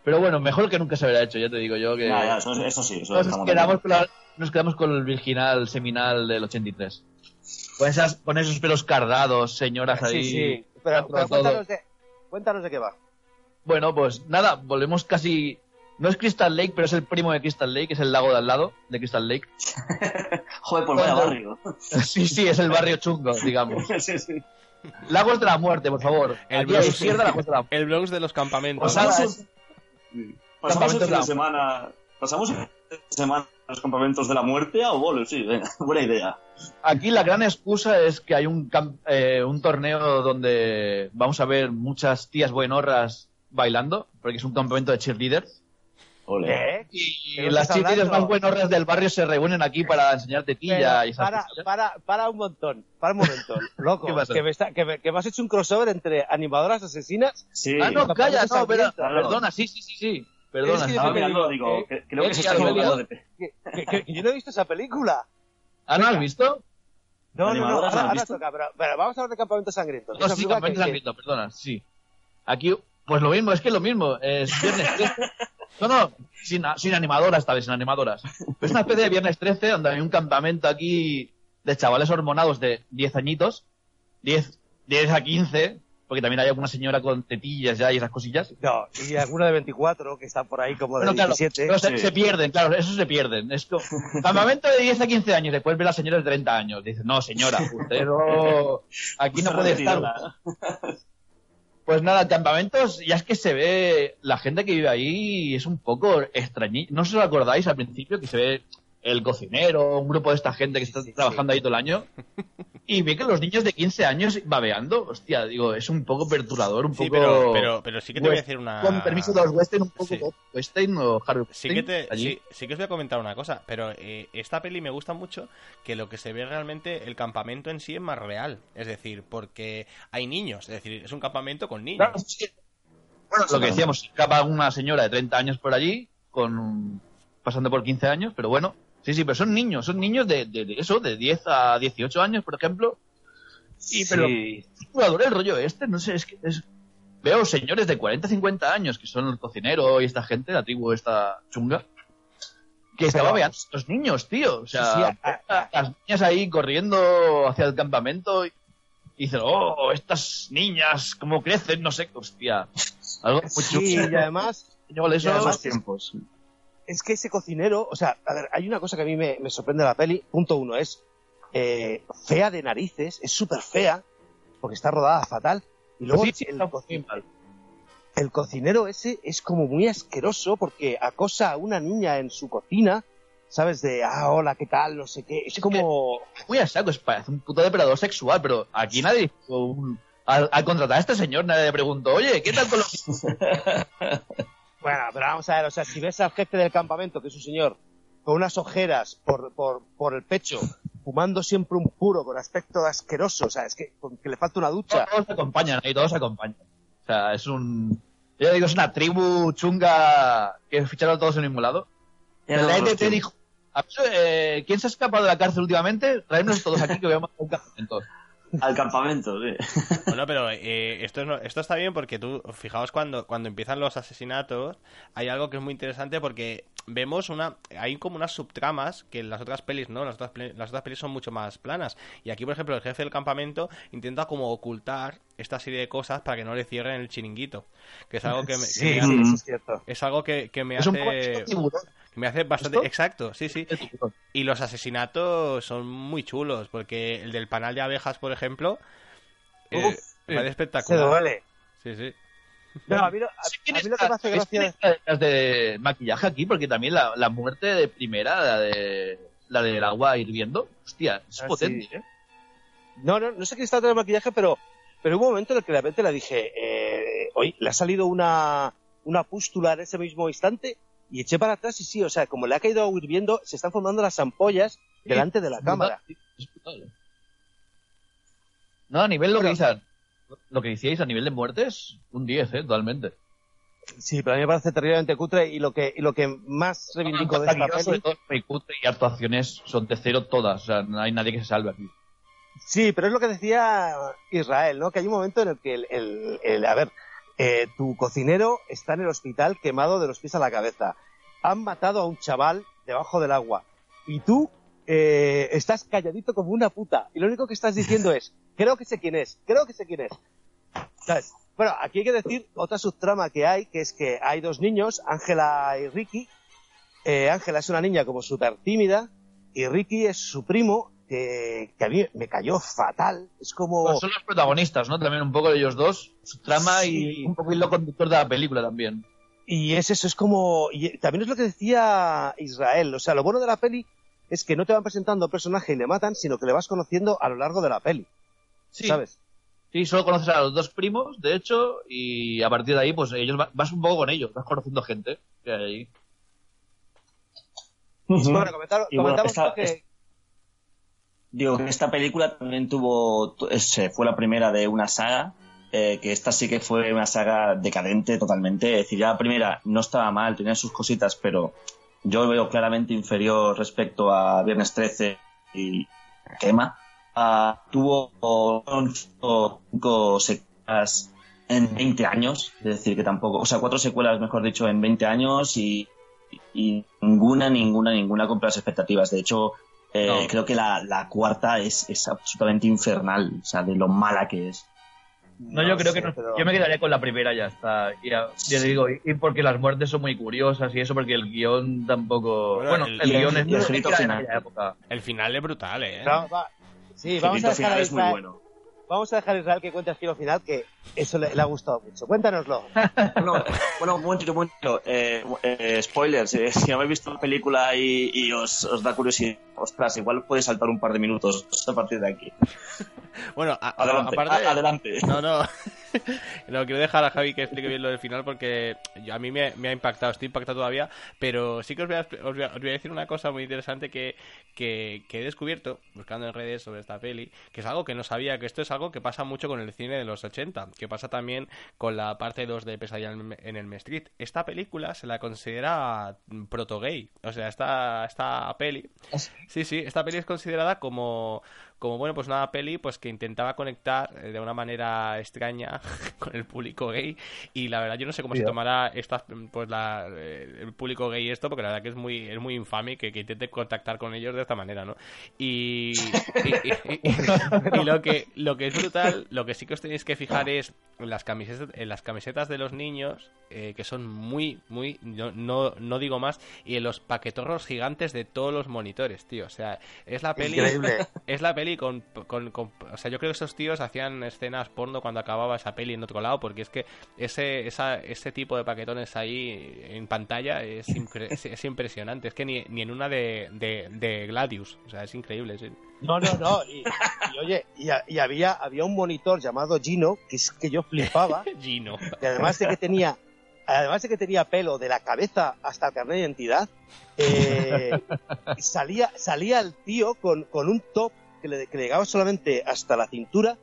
Pero bueno, mejor que nunca se hubiera hecho, ya te digo yo que... Ya, ya, eso, eso sí, eso nos, quedamos con la- nos quedamos con el original seminal del 83. Con, esas, con esos pelos cardados, señoras ahí. Sí, sí. Pero, pero cuéntanos, de, cuéntanos de qué va. Bueno, pues nada, volvemos casi. No es Crystal Lake, pero es el primo de Crystal Lake, es el lago de al lado de Crystal Lake. Joder, pues vaya barrio. sí, sí, es el barrio chungo, digamos. sí, sí. Lagos de la muerte, por favor. El la Lagos de la. El Bronx de los campamentos. Pasamos, el- pasamos el fin de Campamentos semana... Pasamos el fin de semana a los campamentos de la muerte a Obolo, sí, venga, buena idea. Aquí la gran excusa es que hay un, cam- eh, un torneo donde vamos a ver muchas tías buenorras bailando, porque es un campamento de cheerleaders. Ole. ¿Eh? Y ¿Qué me las hablando? más buenorras del barrio se reúnen aquí para enseñar tetilla Pero y para, para, para un montón, para un momento, loco, que me, está, que, me, que me has hecho un crossover entre animadoras asesinas. Sí. Ah, no, Campamento calla, no, pero, perdona, sí, sí, sí, sí. Perdona. Es que Estaba yo te mirando, digo, digo, eh, que- creo que se ya está lo he equivocando de... Que, que- que- que yo no he visto esa película. ¿Ah, no has visto? No, no, no, ¿Animadoras ahora, ahora toca, pero, pero vamos a hablar de Campamento Sangriento. No, sí, Campamento que- Sangriento, perdona, sí. Aquí, pues lo mismo, es que lo mismo. Es viernes 13. No, no, sin, sin animadoras esta vez, sin animadoras. Es una especie de viernes 13 donde hay un campamento aquí de chavales hormonados de 10 añitos, 10, 10 a 15, porque también hay alguna señora con tetillas ya y esas cosillas. No, y alguna de 24 que está por ahí como de Bueno, claro, 17. pero se, sí. se pierden, claro, eso se pierden. Es como, campamento de 10 a 15 años, después ve a las señoras de 30 años. Dice, no, señora, usted no, aquí no puede estar. Pues nada, campamentos, ya es que se ve la gente que vive ahí es un poco extrañi. ¿No os acordáis al principio que se ve el cocinero, un grupo de esta gente que está sí, trabajando ahí todo el año? Y ve que los niños de 15 años babeando, hostia, digo, es un poco perturbador, un Sí, poco... pero, pero, pero sí que te voy a decir una... Con permiso de los western, un poco Sí. western o Harry Sí que, te, allí. sí, sí que os voy a comentar una cosa, pero eh, esta peli me gusta mucho que lo que se ve realmente, el campamento en sí es más real. Es decir, porque hay niños, es decir, es un campamento con niños. Claro, sí. Bueno, lo que decíamos, escapa una señora de 30 años por allí, con pasando por 15 años, pero bueno, sí, sí, pero son niños, son niños de, de- de eso, de 10 a 18 años, por ejemplo. Y pero Sí. es jugador el rollo este, no sé, es que es... veo señores de 40, 50 años, que son el cocinero y esta gente, la tribu esta chunga, que estaba veando a los niños, tío. O sea, Sí, sí, a- a- las niñas ahí corriendo hacia el campamento y, y dicen, oh, estas niñas, cómo crecen, no sé, hostia. Algo muy Sí, chulo. y además, y además- tiempos. Es que ese cocinero, o sea, a ver, hay una cosa que a mí me, me sorprende de la peli. Punto uno es eh, fea de narices, es súper fea, porque está rodada fatal. Y luego Sí, sí, el, está coci- muy mal. el cocinero ese es como muy asqueroso porque acosa a una niña en su cocina, ¿sabes? De, ah, hola, ¿qué tal? No sé qué. Es como... Muy a saco, es parece un puto depredador sexual, pero aquí nadie... un- Al, al contratar a este señor nadie le preguntó, oye, ¿qué tal con los... Bueno, pero vamos a ver, o sea, si ves al jefe del campamento, que es un señor con unas ojeras por, por, por el pecho, fumando siempre un puro con aspecto asqueroso, o sea, es que, con que le falta una ducha. Todos se acompañan, ahí todos se acompañan. O sea, es un... Yo digo, es una tribu chunga que ficharon todos en el mismo lado. Eran la ETT tiempos. dijo, "A ver, eh, ¿quién se ha escapado de la cárcel últimamente? Traednos todos aquí que veamos un campamento. Al campamento, sí. Bueno, pero eh, esto, es no- esto está bien porque tú, fijaos cuando, cuando empiezan los asesinatos, hay algo que es muy interesante porque vemos una, hay como unas subtramas que en las otras pelis no, las otras, las otras pelis son mucho más planas. Y aquí, por ejemplo, el jefe del campamento intenta como ocultar esta serie de cosas para que no le cierren el chiringuito. Que es algo que me, que Sí, me sí, hace, eso es cierto. es algo que, que me Es un poco me hace bastante, ¿Esto? exacto, sí, sí. Y los asesinatos son muy chulos, porque el del panal de abejas, por ejemplo, eh, Uf, parece Se espectacular. duele. Sí, sí. No, a mí, lo- a- Sí, ¿quién a mí lo que me hace ¿ves quién gracia... detrás de maquillaje aquí? Porque también la, la muerte de primera, la de la del agua hirviendo, hostia, es Ah, potente, sí. ¿eh? No, no, no sé quién está detrás del maquillaje, pero, pero hubo un momento en el que de repente le dije, eh, oye, le ha salido una, una pústula en ese mismo instante y eché para atrás y sí, o sea, como le ha caído agua hirviendo, se están formando las ampollas delante de la Es cámara. brutal. No, a nivel lo que lo que decíais a nivel de muertes, un 10, ¿eh? Totalmente. Sí, pero a mí me parece terriblemente cutre y lo que, y lo que más reivindico de esta peli... cutre y actuaciones son de cero todas, o sea, no hay nadie que se salve aquí. Sí, pero es lo que decía Israel, ¿no? Que hay un momento en el que el, el- el- a ver, eh, tu cocinero está en el hospital quemado de los pies a la cabeza. Han matado a un chaval debajo del agua. Y tú eh, estás calladito como una puta. Y lo único que estás diciendo es, creo que sé quién es, creo que sé quién es. ¿Sabes? Bueno, aquí hay que decir otra subtrama que hay, que es que hay dos niños, Ángela y Ricky. Eh, Ángela es una niña como súper tímida y Ricky es su primo, que, que a mí me cayó fatal. Es como... Pues son los protagonistas, ¿no? También un poco de ellos dos, su trama Sí. y un poco hilo conductor de la película también. Y es eso, es como... Y también es lo que decía Israel. O sea, lo bueno de la peli es que no te van presentando personaje y le matan, sino que le vas conociendo a lo largo de la peli. Sí, ¿Sabes? sí, solo conoces a los dos primos, de hecho, y a partir de ahí, pues ellos va- vas un poco con ellos, vas conociendo gente que hay ahí. Bueno, comentar- Y bueno, esta- que... Digo que esta película también tuvo, eh, fue la primera de una saga, eh, que esta sí que fue una saga decadente totalmente. Es decir, ya la primera no estaba mal, tenía sus cositas, pero yo veo claramente inferior respecto a Viernes 13 y Quema. Ah, tuvo cinco, cinco secuelas en 20 años, es decir, que tampoco, o sea, cuatro secuelas, mejor dicho, en 20 años y, y ninguna, ninguna, ninguna cumple las expectativas. De hecho, eh, No. creo que la, la cuarta es, es absolutamente infernal, o sea, de lo mala que es. No, yo creo sé, que no, pero- yo me quedaría con la primera ya está. Y ya, ya te digo, y, porque las muertes son muy curiosas y eso, porque el guion tampoco. Bueno, Bueno, el- el, guion es el es final. época. El final es brutal, ¿eh? No, va- Sí, El vamos a, dejar es muy bueno. Vamos a dejar a Israel que cuente el giro final, que eso le, le ha gustado mucho. Cuéntanoslo. Bueno, bueno, un momentito, un momentito. Eh, eh, spoilers, eh, si no habéis visto la película y, y os, os da curiosidad, ostras, igual podéis saltar un par de minutos a partir de aquí. Bueno, a- a- Adelante, aparte... a- adelante. No, no. no, quiero dejar a Javi que explique bien lo del final porque yo- a mí me, me ha impactado, estoy impactado todavía, pero sí que os voy a, os voy a- os voy a decir una cosa muy interesante que, que, que he descubierto buscando en redes sobre esta peli, que es algo que no sabía, que esto es algo que pasa mucho con el cine de los 80, que pasa también con la parte 2 de Pesadilla en en el Street. Esta película se la considera proto-gay, o sea, esta, esta peli Sí, sí, esta peli es considerada como, como bueno, pues una peli pues que intentaba conectar eh, de una manera extraña con el público gay y la verdad yo no sé cómo se tomará esta, pues la, eh, el público gay esto porque la verdad que es muy es muy infame que, que intente contactar con ellos de esta manera, ¿no? Y, y, y- y- y lo que lo que es brutal, lo que sí que os tenéis que fijar es en las camisetas en las camisetas de los niños eh, que son muy muy no, no no digo más y en los paquetorros gigantes de todos los monitores, tío, o sea, es la peli Increíble. es la peli peli con, con, con- O sea, yo creo que esos tíos hacían escenas porno cuando acababa esa peli en otro lado, porque es que ese, esa, ese tipo de paquetones ahí en pantalla es, impre- es, es impresionante. Es que ni, ni en una de, de, de Gladius. O sea, es increíble, sí. No, no, no. Y, y, oye, y, a- y había, había un monitor llamado Gino, que es que yo flipaba, Gino. y además de que tenía, además de que tenía pelo de la cabeza hasta el carnet de identidad, eh, salía, salía el tío con, con un top que le, que le llegaba solamente hasta la cintura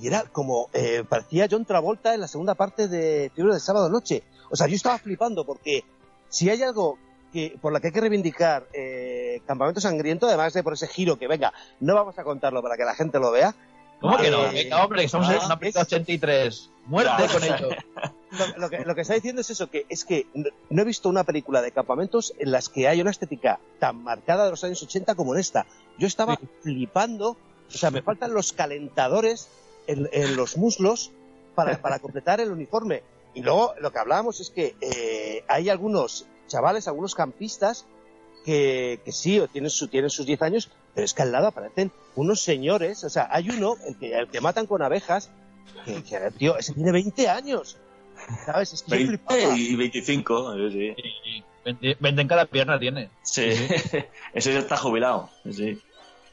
y era como, eh, parecía John Travolta en la segunda parte de Fiebre del Sábado Noche. O sea, yo estaba flipando porque si hay algo que, por la que hay que reivindicar eh, Campamento Sangriento, además de por ese giro que venga, no vamos a contarlo para que la gente lo vea, ¿Cómo que no? Eh, Venga, hombre, estamos en una película es- 83. Muerte con ello. lo, lo que, lo que está diciendo es eso, que es que no, no he visto una película de campamentos en las que hay una estética tan marcada de los años 80 como en esta. Yo estaba flipando, o sea, me faltan los calentadores en, en los muslos para, para completar el uniforme. Y luego lo que hablábamos es que eh, hay algunos chavales, algunos campistas, que, que sí, o tienen, su, tienen sus 10 años, pero es que al lado aparecen unos señores, o sea, hay uno, el que, el que matan con abejas, que, que, tío, ese tiene 20 años. ¿Sabes? Es que yo 20 flipaba. y 25, sí. Y vende- Venden cada pierna tiene. Sí, ese ya está jubilado. Sí.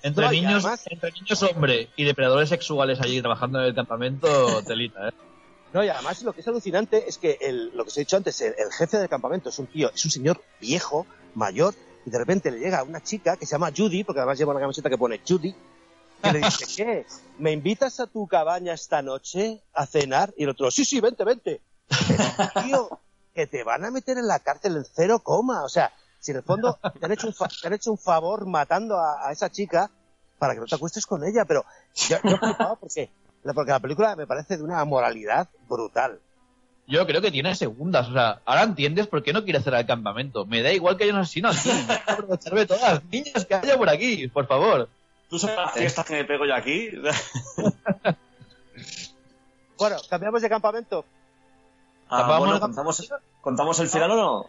Entre No, niños, además- entre niños hombre y depredadores sexuales allí trabajando en el campamento, telita, ¿eh? No, y además lo que es alucinante es que el, lo que os he dicho antes, el, el jefe del campamento es un tío, es un señor viejo, mayor, y de repente le llega una chica que se llama Judy, porque además lleva una camiseta que pone Judy, que le dice, ¿qué? ¿Me invitas a tu cabaña esta noche a cenar? Y el otro, sí, sí, vente, vente. tío, que te van a meter en la cárcel en cero coma. O sea, si en el fondo te han hecho un, fa- te han hecho un favor matando a, a esa chica para que no te acuestes con ella, pero yo, yo flipaba porque, porque la película me parece de una moralidad brutal. Yo creo que tiene segundas. O sea, ahora entiendes por qué no quiere hacer el campamento. Me da igual que haya un asesino aquí. Aprovecharme todas las niñas que haya por aquí, por favor. ¿Tú sabes las fiestas que me pego yo aquí? Bueno, cambiamos de campamento. Ah, Vamos bueno, ¿contamos, ¿contamos el final o no?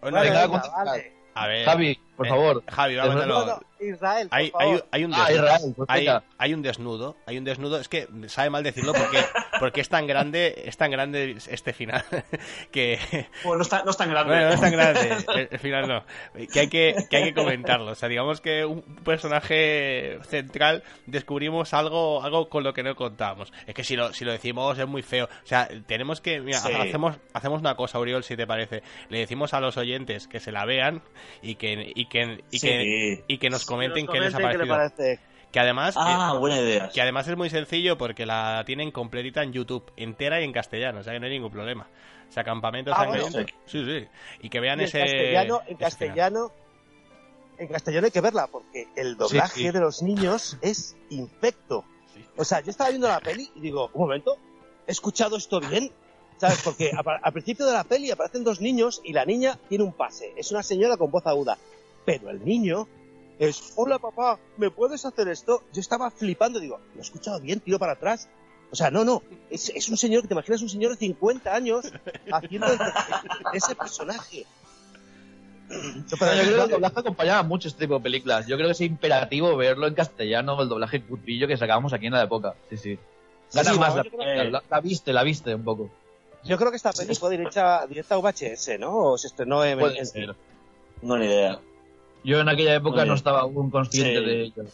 Bueno, Vale, venga, vale. a ver. Javi, por eh, favor. Javi, Desde vámonos. No, no, Israel, por Hay, favor. hay, hay un Ah, desnudo. Israel, pues hay, un desnudo, hay un desnudo, es que sabe mal decirlo porque, porque es tan grande, es tan grande este final que Bueno, no es tan, no es tan grande. bueno, no es tan grande, el, el final no, que hay que, que hay que comentarlo, o sea, digamos que un personaje central descubrimos algo, algo con lo que no contábamos. Es que si lo, si lo decimos es muy feo, o sea, tenemos que, mira, Sí. hacemos, hacemos una cosa, Uriol, si te parece, le decimos a los oyentes que se la vean y que, y que, y Sí. que, y que nos comenten Nos qué les ha parecido. Que además, Ah, buena idea. que, que además es muy sencillo porque la tienen completita en YouTube, entera y en castellano, o sea que no hay ningún problema. O sea, campamento Ah, bueno. Sí, sí. Y que vean Y en ese. castellano, en castellano, en castellano hay que verla porque el doblaje sí. de los niños es infecto. Sí. O sea, yo estaba viendo la peli y digo, un momento, ¿he escuchado esto bien? ¿Sabes? Porque a- al principio de la peli aparecen dos niños y la niña tiene un pase. Es una señora con voz aguda. Pero el niño es, hola papá, ¿me puedes hacer esto? Yo estaba flipando, digo, ¿lo he escuchado bien? Tiro para atrás. O sea, no, no, es, es un señor, que te imaginas un señor de 50 años haciendo el- ese personaje. Yo, Pero yo creo que el doblaje acompañaba mucho este tipo de películas. Yo creo que es imperativo verlo en castellano, el doblaje cutrillo que sacábamos aquí en la época. Sí, sí. Gana sí, más no, la, yo creo que- la- la viste, la viste un poco. Yo creo que esta peli fue directa, directa a VHS, ¿no? O se estrenó en... Puede en- ser. No, ni idea. Yo en aquella época no estaba aún consciente Sí. de ello.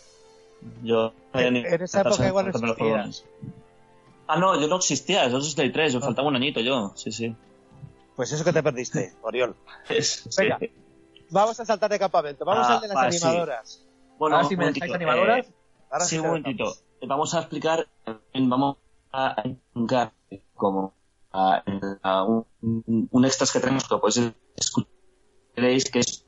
Yo En- en esa época igual no me los existía. Ah, no, yo no existía, yo soy 63, yo faltaba un añito yo, sí, sí. Pues eso que te perdiste, Oriol. Es- Venga. sí. Vamos a saltar de campamento. Vamos Ah, al de las sí. animadoras. Bueno, Ahora sí me un dejáis momentito, animadoras. eh, Ahora sí, un momentito. dejamos. Vamos a explicar, eh, vamos a explicar como a, a un, un- extras que tenemos que podéis escuchar veréis que es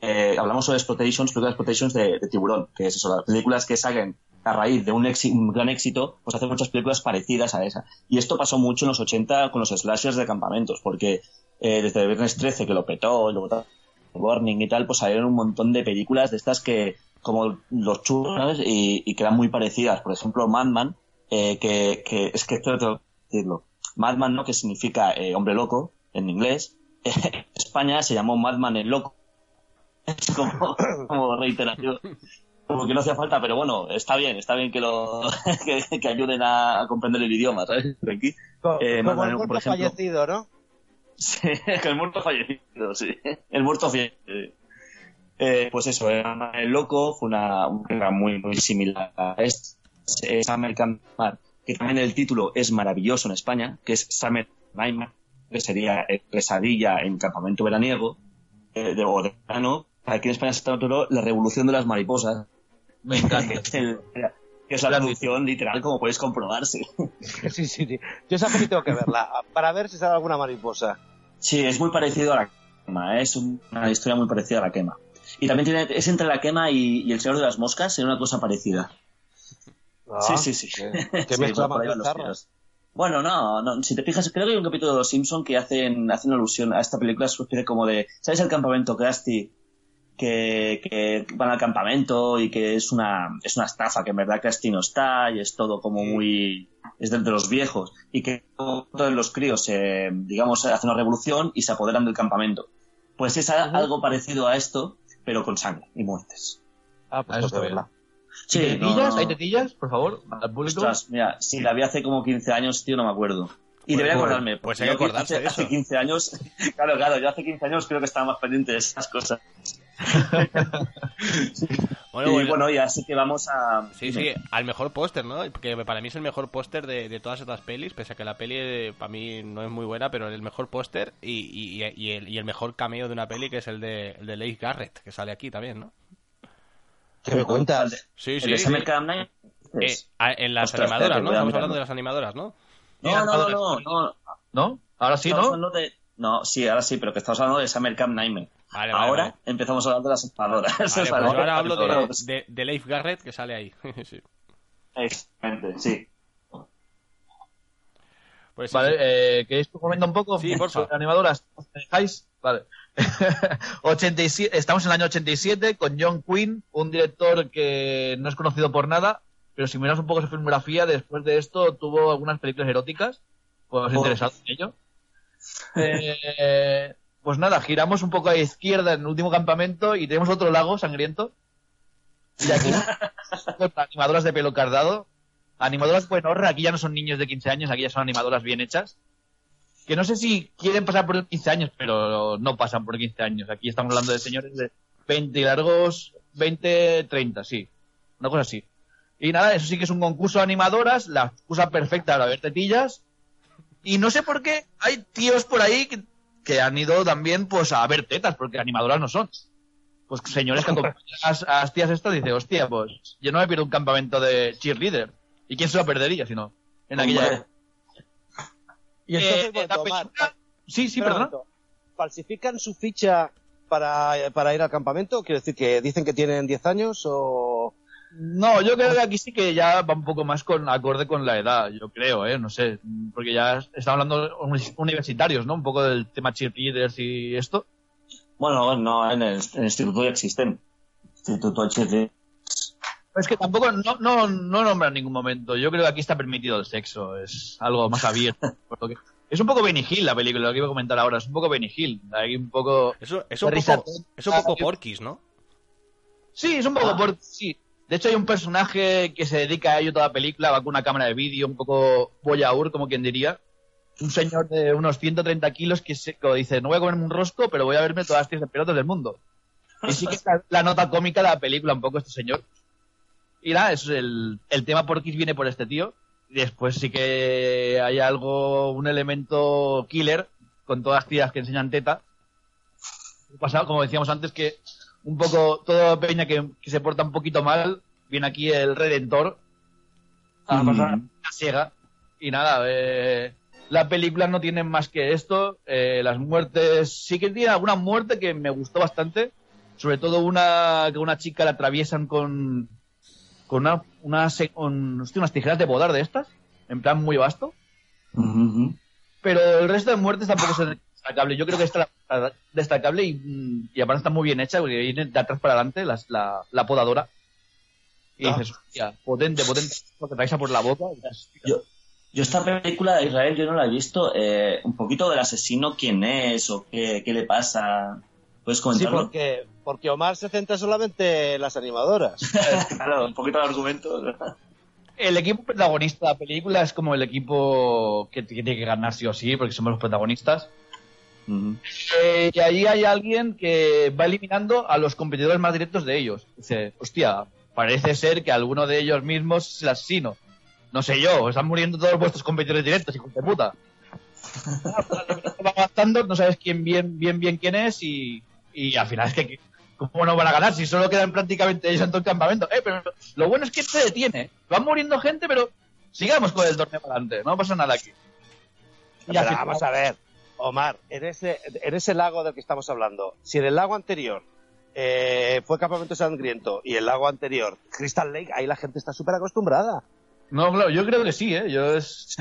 eh, hablamos sobre exploitations, películas exploitations de, tiburón, que es eso, las películas que salen a raíz de un, gran éxito, pues hacen muchas películas parecidas a esa. Y esto pasó mucho en los 80 con los slashers de campamentos, porque eh, desde Viernes 13 que lo petó, y luego Warning y tal, pues salieron un montón de películas de estas que, como los churros, ¿sabes? Y, y que eran muy parecidas. Por ejemplo, Madman, eh, que, que es que esto tengo que decirlo. Madman, ¿no? Que significa eh, hombre loco en inglés. En España se llamó Madman el loco. Es como, como reiteración. porque no hacía falta, pero bueno, está bien, está bien que lo que, que ayuden a, a comprender el idioma, ¿sabes? Aquí, Eh, como el por muerto ejemplo. fallecido, ¿no? Sí, el muerto fallecido, sí. El muerto fiel. Eh, pues eso, era El Loco fue una, una muy, muy similar a este. Es American Nightmare, que también el título es maravilloso en España, que es Summer Nightmare, que sería eh, pesadilla en campamento veraniego, eh, de, o de verano. Aquí en España se tituló La Revolución de las Mariposas, Me encanta. que es, el- que es la traducción literal, como podéis comprobarse. Sí, sí, sí. Yo esa peli tengo que verla, para ver si sale alguna mariposa. Sí, es muy parecido a la quema, ¿eh? es un- una historia muy parecida a la quema. Y también tiene, es entre la quema y, y el Señor de las Moscas, era una cosa parecida. Ah, sí, sí, sí. Qué, qué Sí, mezcla por más ahí van los bizarra. tiros. Bueno, no, no, si te fijas, creo que hay un capítulo de Los Simpson que hacen, hacen alusión a esta película, es como de, ¿sabes el campamento Krusty? Que, que van al campamento y que es una, es una estafa, que en verdad Krusty no está y es todo como muy, es de, de los viejos y que todos los críos, eh, digamos, hacen una revolución y se apoderan del campamento. Pues es a- algo parecido a esto, pero con sangre y muertes. Ah, pues Ah, eso está bien. Sí, ¿Hay no, tetillas? no. ¿Hay tetillas, por favor? Al público. Ostras, mira, si la vi hace como 15 años, tío, no me acuerdo. Y Pues, debería pues, acordarme. pues hay que que acordarse hace, eso. hace 15 años, claro, claro, yo hace 15 años creo que estaba más pendiente de esas cosas. Bueno, y bueno, bueno, y así que vamos a... Sí, sí, al mejor póster, ¿no? Porque para mí es el mejor póster de, de todas estas pelis, pese a que la peli eh, para mí no es muy buena, pero el mejor póster y, y, y el, y el mejor cameo de una peli que es el de, el de Leigh Garrett, que sale aquí también, ¿no? ¿Qué me cuentas? Sí, ¿El sí. de sí. Summer Camp Night? Eh, a- en las Ostras, animadoras, ¿no? Estamos hablando de las animadoras, ¿no? No, no, no, no, no. Ahora sí, Estamos ¿no? No, sí, ahora sí, pero que estamos hablando de Summer Camp Nightmare. Vale, vale, ahora vale. empezamos a hablar de las animadoras. Vale, pues ahora hablo de, de, de Leigh Garrett, que sale ahí. sí. Exactamente, sí. Pues sí, Vale, sí. eh, ¿queréis que comente un poco Sí, porfa. sobre animadoras? ¿Os dejáis? Vale. 87, estamos en el año 87 con John Quinn, un director que no es conocido por nada, pero si miras un poco su filmografía, después de esto tuvo algunas películas eróticas, pues Oh. interesado en ello. Eh, pues nada, giramos un poco a izquierda en el último campamento y tenemos otro lago sangriento. Y aquí animadoras de pelo cardado. Animadoras, bueno, aquí ya no son niños de 15 años, aquí ya son animadoras bien hechas. Que no sé si quieren pasar por 15 años, pero no pasan por 15 años. Aquí estamos hablando de señores de 20 largos, 20, 30, sí. Una cosa así. Y nada, eso sí que es un concurso de animadoras, la excusa perfecta para ver tetillas. Y no sé por qué hay tíos por ahí que, que han ido también pues a ver tetas, porque animadoras no son. Pues señores que acompañan a las, a las tías estas dice, hostia, pues yo no me pierdo un campamento de cheerleader. ¿Y quién se lo perdería si no? En aquella. Y entonces, Eh, bueno, la Omar, película- Sí, sí, momento. ¿Falsifican su ficha para, para ir al campamento? Quiero decir que dicen que tienen 10 años o... No, yo creo que aquí sí que ya va un poco más con acorde con la edad, yo creo, ¿eh? No sé, porque ya estamos hablando uni- universitarios, ¿no? Un poco del tema cheerleaders y esto. Bueno, no, en el, en el instituto ya existen. Instituto HT. Es que tampoco, no, no, no nombra en ningún momento. Yo creo que aquí está permitido el sexo, es algo más abierto. Es un poco Benny Hill la película, lo que iba a comentar ahora, es un poco Benny Hill. Hay un poco... Eso, es, un poco, es un poco porquis, ¿no? Sí, es un poco por... Sí. De hecho hay un personaje que se dedica a ello toda la película, va con una cámara de vídeo, un poco voyaur, como quien diría. Un señor de unos 130 kilos que, se, dice, no voy a comerme un rosco, pero voy a verme todas las tías de pelotas del mundo. Y sí que es la, la nota cómica de la película, un poco este señor. Y nada, eso es el, el tema porquis viene por este tío. Y después sí que hay algo, un elemento killer, con todas las tías que enseñan teta. Pasado, como decíamos antes, que un poco toda peña que, que se porta un poquito mal, viene aquí el redentor a Mm. pasar la ciega. Y nada, eh, la película no tiene más que esto. eh, las muertes, sí que tiene alguna muerte que me gustó bastante. Sobre todo una que una chica la atraviesan con con una, una con, hostia, unas tijeras de bodar de estas, en plan muy vasto. Pero el resto de muertes tampoco es destacable. Yo creo que esta es la- destacable y, y aparte está muy bien hecha, porque viene de atrás para adelante la, la podadora. Y Ah. dices, hostia, potente, potente, lo que traes por la boca. y Yo, yo esta película de Israel yo no la he visto. Eh, un poquito del asesino, quién es o qué, qué le pasa. ¿Puedes Sí, comentarlo? porque, porque Omar se centra solamente en las animadoras. claro, un poquito de argumento. ¿verdad? El equipo protagonista de la película es como el equipo que tiene que ganar sí o sí, porque somos los protagonistas. Eh, y ahí hay alguien que va eliminando a los competidores más directos de ellos. Dice, hostia, parece ser que alguno de ellos mismos es el asesino. No sé yo, están muriendo todos vuestros competidores directos, hijos de puta. Va avanzando, no sabes quién bien, bien, bien quién es y, y al final es que ¿cómo no van a ganar si solo quedan prácticamente ellos en todo el campamento? Eh, pero lo bueno es que se detiene. Van muriendo gente, pero sigamos con el torneo para adelante, no pasa nada aquí. Y Pero al final- vamos a ver, Omar, en ese, en ese lago del que estamos hablando, si en el lago anterior eh, fue Campamento Sangriento y el lago anterior Crystal Lake, ahí la gente está súper acostumbrada. No, claro, yo creo que sí, ¿eh? Yo es...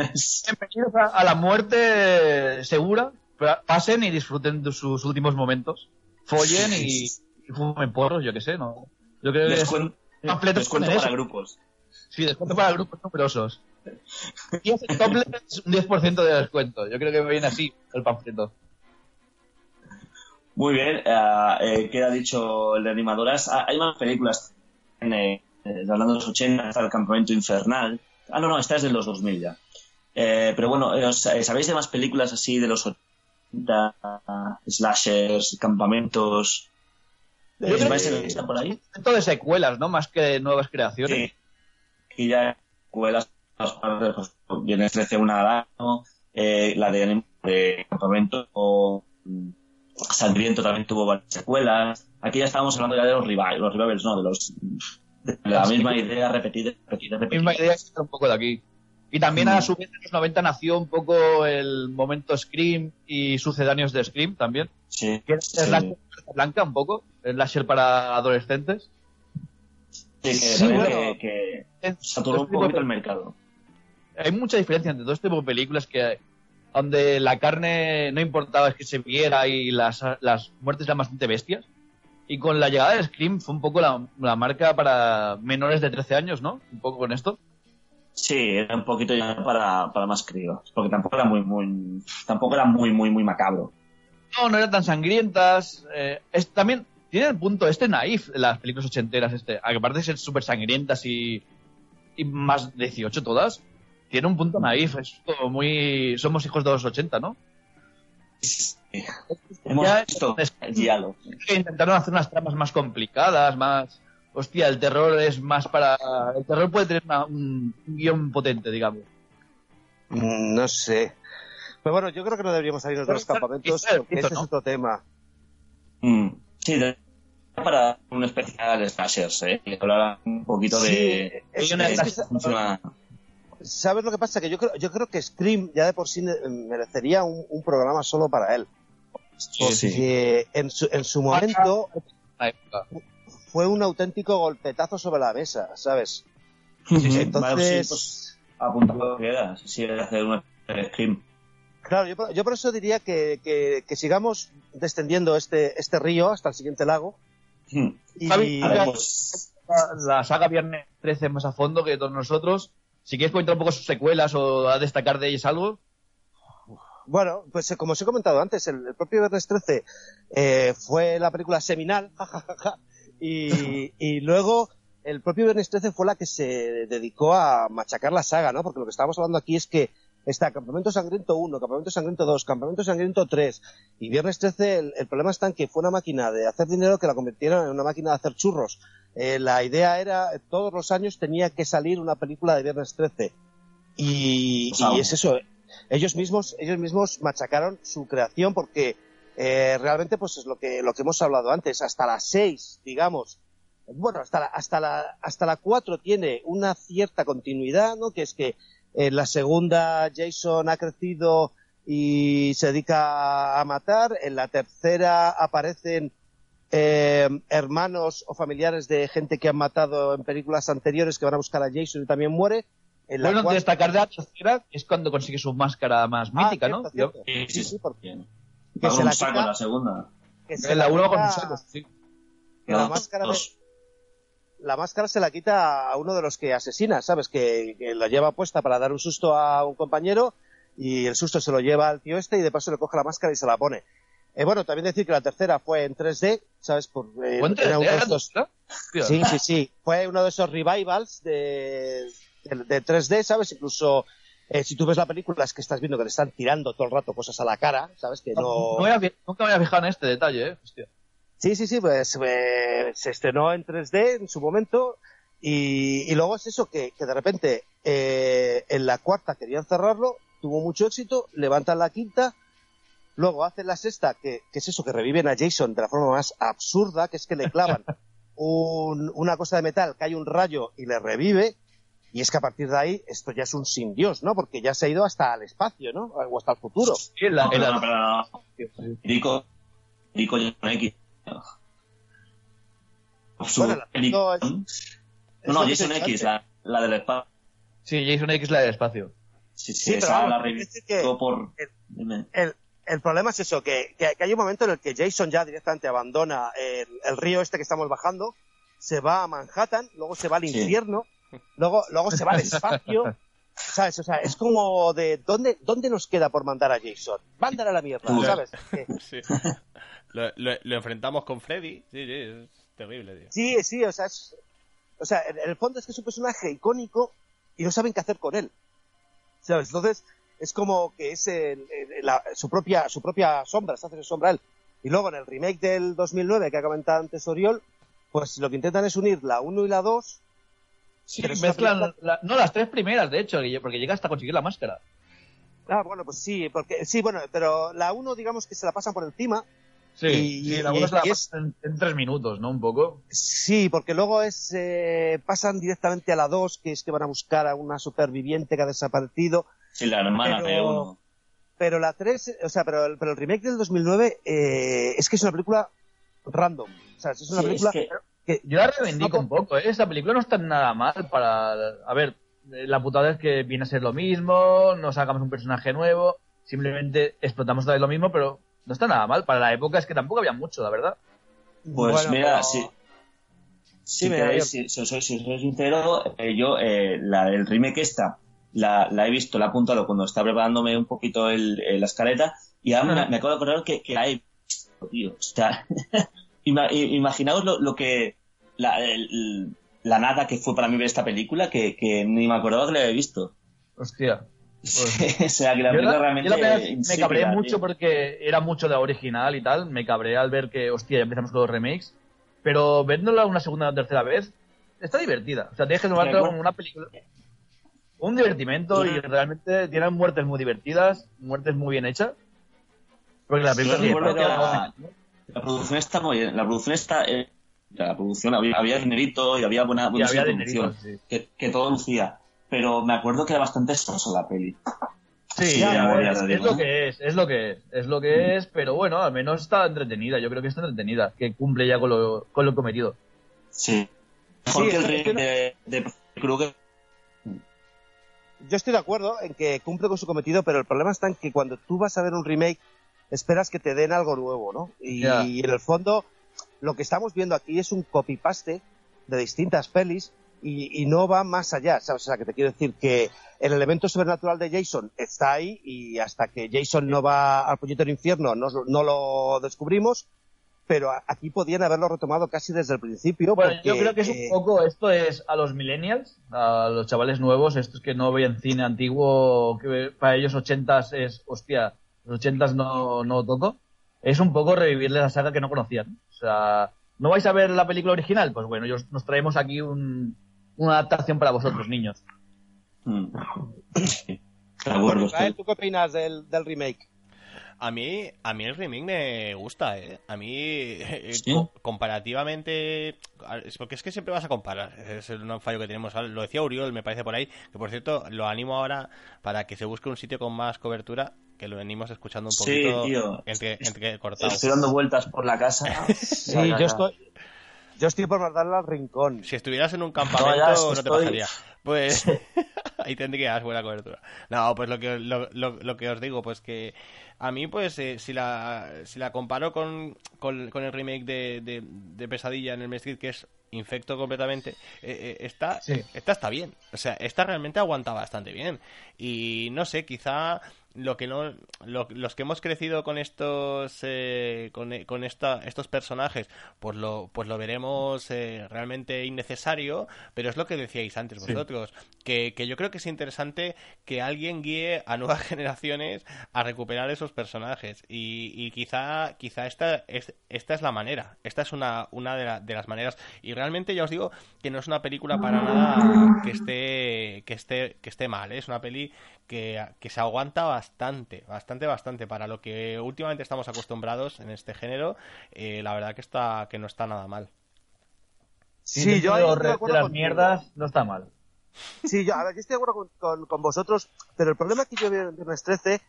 Bienvenidos a, a la muerte segura. pero Pasen y disfruten de sus últimos momentos. Follen y, y fumen porros, yo qué sé, ¿no? Yo creo que es Descuen- completo descuento para grupos. Sí, descuento para grupos numerosos. Y ese es un 10% de descuento. Yo creo que me viene así el panfleto. Muy bien, eh, eh, queda dicho el de animadoras. Ah, hay más películas. eh, eh, hablando de los 80, está el Campamento Infernal. Ah, no, no, esta es de los 2000 ya. Eh, pero bueno, eh, ¿sabéis de más películas así de los 80? Slashers, campamentos. Yo creo ¿Vais que- lista por ahí? De secuelas, ¿no? Más que nuevas creaciones. Sí. Y ya escuelas, las partes, pues, viene 13 una al año, eh, la de, de campamento o mm, Sangriento también tuvo varias secuelas. Aquí ya estábamos hablando ya de los rivals, los rivals no, de los de la misma idea repetida, repetida, repetida. misma idea es un poco de aquí. Y también a su vez en los 90 nació un poco el momento Scream y sucedáneos de Scream también. Sí, Que es sí. slasher blanca un poco, el slasher para adolescentes. Sí, que, Sí, bueno. que, que Es- saturó un poquito el mercado. Hay mucha diferencia entre todo este tipo de películas que donde la carne no importaba es que se viera y las, las muertes eran bastante bestias. Y con la llegada de Scream fue un poco la, la marca para menores de 13 años, ¿no? Un poco con esto. Sí, era un poquito ya para, para más críos, porque tampoco era muy, muy, tampoco era muy, muy, muy macabro. No, no eran tan sangrientas. eh, es, también tiene el punto este naif de las películas ochenteras, este, a que aparte de ser súper sangrientas y, y más 18 todas, tiene un punto naif, es como muy... Somos hijos de los 80, ¿no? Hemos Ya- visto el diálogo. Intentaron hacer unas tramas más complicadas, más... Hostia, el terror es más para... El terror puede tener una- un, un guion potente, digamos. Mm, No sé. Pero bueno, yo creo que no deberíamos salirnos de los campamentos, porque ese es ¿no? otro tema. Mm, Sí, de- para un especial de slashers, ¿eh? Que un poquito de... Es- una- es ¿Sabes lo que pasa? Que yo creo, yo creo que Scream ya de por sí merecería un, un programa solo para él. Porque en su, en su momento. Fue un auténtico golpetazo sobre la mesa, ¿sabes? Vale, sí, Entonces, pues, apuntado queda. Sí, de hacer un scream. claro, yo, por- yo por eso diría que, que- que sigamos descendiendo este, este río hasta el siguiente lago. Hmm. Y, Javi, ver, pues, la, la saga Viernes 13 más a fondo que todos nosotros. Si quieres comentar un poco sus secuelas o a destacar de ellas algo. Bueno, pues eh, como os he comentado antes, el, el propio Viernes 13 eh, fue la película seminal, jajajaja, y, y luego el propio Viernes 13 fue la que se dedicó a machacar la saga, ¿no? Porque lo que estamos hablando aquí es que está Campamento Sangriento 1, Campamento Sangriento 2, Campamento Sangriento 3, y Viernes 13 el, el problema está en que fue una máquina de hacer dinero que la convirtieron en una máquina de hacer churros. Eh, la idea era, todos los años tenía que salir una película de Viernes 13. Y, Pues y es eso, ellos mismos, ellos mismos machacaron su creación porque eh, realmente pues es lo que, lo que hemos hablado antes, hasta las 6, digamos, bueno, hasta la, hasta la, hasta la 4 tiene una cierta continuidad, ¿no? Que es que en la segunda Jason ha crecido y se dedica a matar, en la tercera aparecen eh, hermanos o familiares de gente que han matado en películas anteriores que van a buscar a Jason y también muere. En la Bueno, destacar de la tercera, es cuando consigue su máscara más Ah, mítica, cierto, ¿no? cierto. Sí, Sí, sí, porque Bien. Que se con la un saco quita- la segunda. que se en la 1 con un saco, sí. que la Dos, máscara de- la máscara se la quita a uno de los que asesina, ¿sabes? Que, que la lleva puesta para dar un susto a un compañero y el susto se lo lleva al tío este y de paso le coge la máscara y se la pone. Eh, bueno, también decir que la tercera fue en 3D, ¿sabes? Por, eh, ¿Fue en era 3D, uno de la estos- tercera? Tío, Sí, sí, sí. Fue uno de esos revivals de, de, de 3D, ¿sabes? Incluso eh, si tú ves la película es que estás viendo que le están tirando todo el rato cosas a la cara, ¿sabes? Que no... Me nunca me había fijado en este detalle, ¿eh? Hostia. Sí, sí, sí, pues eh, se estrenó en 3D en su momento y, y luego es eso, que, que de repente eh, en la cuarta querían cerrarlo, tuvo mucho éxito, levantan la quinta, luego hacen la sexta, que, que es eso, que reviven a Jason de la forma más absurda, que es que le clavan un- una cosa de metal, cae un rayo y le revive, y es que a partir de ahí esto ya es un sin Dios, ¿no? Porque ya se ha ido hasta el espacio, ¿no? O hasta el futuro. Sí, en la, No, en la- pero pero. Rico, X. Bueno, la es- no, no, Jason X, la, la del espacio. sí, Jason X la del espacio. Sí, sí, Sí, pero esa vamos, la reivindicó por... el- el, el problema es eso, que, que- que hay un momento en el que Jason ya directamente abandona el, el río este que estamos bajando, se va a Manhattan, luego se va al Sí. infierno, luego, luego se va al espacio. ¿Sabes? O sea, es como de ¿dónde, ¿dónde nos queda por mandar a Jason? Mándale a la mierda. ¿sabes? Sí. Lo, lo- lo enfrentamos con Freddy. Sí, sí, es terrible, tío. sí, sí, o sea, es, o sea, en, en el fondo es que es un personaje icónico y no saben qué hacer con él. ¿Sabes? Entonces, es como que es el- el- la- su propia su propia sombra, se hace su sombra a él. Y luego en el remake del 2009 que ha comentado antes Oriol, pues lo que intentan es unir la 1 y la 2. Sí, mezclan, la- no, las tres primeras, de hecho, porque llega hasta conseguir la máscara. Ah, bueno, pues sí, porque sí, bueno, pero la 1 digamos que se la pasan por encima. Sí, Y- sí, la y- uno se la pasan en, en tres minutos, ¿no? Un poco. Sí, porque luego es eh, pasan directamente a la 2, que es que van a buscar a una superviviente que ha desaparecido. Sí, la hermana Pero- de uno. Pero la 3, o sea, pero el, pero el remake del 2009 eh, es que es una película random. O sea, es una Sí, es película que- que... Yo la reivindico un poco, ¿eh? Esta película no está nada mal para... A ver, la putada es que viene a ser lo mismo, no sacamos un personaje nuevo, simplemente explotamos otra vez lo mismo, pero no está nada mal. Para la época es que tampoco había mucho, la verdad. Pues bueno, mira, pero- si, si, queréis, si, soy, si soy sincero, eh, yo eh, la del remake esta la, la he visto, la he apuntado cuando estaba preparándome un poquito el, eh, la escaleta y ahora me, me acabo de acordar que, que la he visto, tío. O sea, ima- imaginaos lo, lo que la, el- la nada que fue para mí ver esta película que, que ni me acordaba que la había visto. Hostia. o sea, que la película la- realmente la me cabré tío. mucho porque era mucho de la original y tal. Me cabré al ver que, hostia, ya empezamos con los remakes. Pero viéndola una segunda o tercera vez, está divertida. O sea, tienes que Recuerdo- como una película. Un divertimento y realmente tienen muertes muy divertidas, muertes muy bien hechas. Porque la película tiene que la- ¿no? La producción está muy bien. La producción está. eh, la producción había, había dinerito y había buena, Y buena había producción. sí. Que, que todo lucía. Pero me acuerdo que era bastante sosa la peli. Sí, Sí, ya, ya, ya es, lo digo, lo ¿no? que es, es lo que es, es lo que es, pero bueno, al menos está entretenida, yo creo que está entretenida, que cumple ya con lo, con lo cometido. Sí. Mejor Sí, que el no- de, de Kruger. Yo estoy de acuerdo en que cumple con su cometido, pero el problema está en que cuando tú vas a ver un remake, esperas que te den algo nuevo, ¿no? Y, en el fondo, lo que estamos viendo aquí es un copy-paste de distintas pelis y, y no va más allá, ¿sabes? O sea, que te quiero decir que el elemento sobrenatural de Jason está ahí y hasta que Jason no va al puñetero infierno no, no lo descubrimos, pero a- aquí podían haberlo retomado casi desde el principio. Bueno, porque, yo creo que es un eh, poco, esto es a los millennials, a los chavales nuevos, estos que no veían cine antiguo, que para ellos ochentas es, hostia, los ochentas no, no toco, es un poco revivirles la saga que no conocían. O sea, ¿no vais a ver la película original? Pues bueno, yo, nos traemos aquí un, una adaptación para vosotros, niños. Mm. Sí. Acuerdo, ¿tú qué opinas del, del remake? A mí, a mí el remake me gusta, ¿eh? A mí, eh, ¿Sí? co- comparativamente... es Porque es que siempre vas a comparar. Es un fallo que tenemos. Lo decía Uriol, me parece por ahí. Que por cierto, lo animo ahora para que se busque un sitio con más cobertura. Que lo venimos escuchando un Sí, poquito tío. entre, entre cortados. Estoy dando vueltas por la casa. Sí, yo estoy, yo estoy por mandarla al rincón. Si estuvieras en un No, campamento, ya, no, te estoy- pasaría. Pues ahí tendrías buena cobertura. No, pues lo que, lo, lo- lo que os digo, pues que a mí, pues eh, si, la, si la comparo con, con, con el remake de, de, de Pesadilla en el Street, que es infecto completamente, eh, eh, esta, Sí. esta está bien. O sea, esta realmente aguanta bastante bien. Y no sé, quizá lo que no lo- los que hemos crecido con estos eh, con, con esta, estos personajes pues lo pues lo veremos eh, realmente innecesario pero es lo que decíais antes vosotros que, que yo creo que es interesante que alguien guíe a nuevas generaciones a recuperar esos personajes. Y, y quizá quizá esta es esta es la manera esta es una una de, la- de las maneras. Y realmente ya os digo que no es una película para nada que esté que esté que esté mal ¿eh? es una peli que, que se aguanta bastante, bastante, bastante para lo que últimamente estamos acostumbrados en este género. eh, la verdad que está que no está nada mal. Sí, Sí, yo de, las mierdas no está mal. Sí, yo, a ver, yo estoy de acuerdo con, con- con vosotros, pero el problema que yo veo en Viernes 13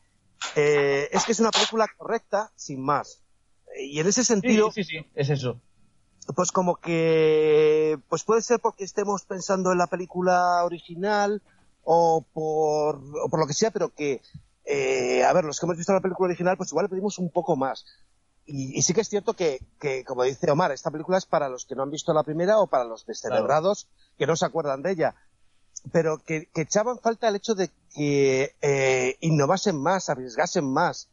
eh, es que es una película correcta, sin más. Y en ese Sí, sentido, sí, sí, es eso. pues como que, pues puede ser porque estemos pensando en la película original o por, o por lo que sea, pero que, eh, a ver, los que hemos visto la película original, pues igual le pedimos un poco más. Y, y sí que es cierto que, que, como dice Omar, esta película es para los que no han visto la primera o para los descerebrados que no se acuerdan de ella. Pero que, que echaban falta el hecho de que eh, innovasen más, arriesgasen más.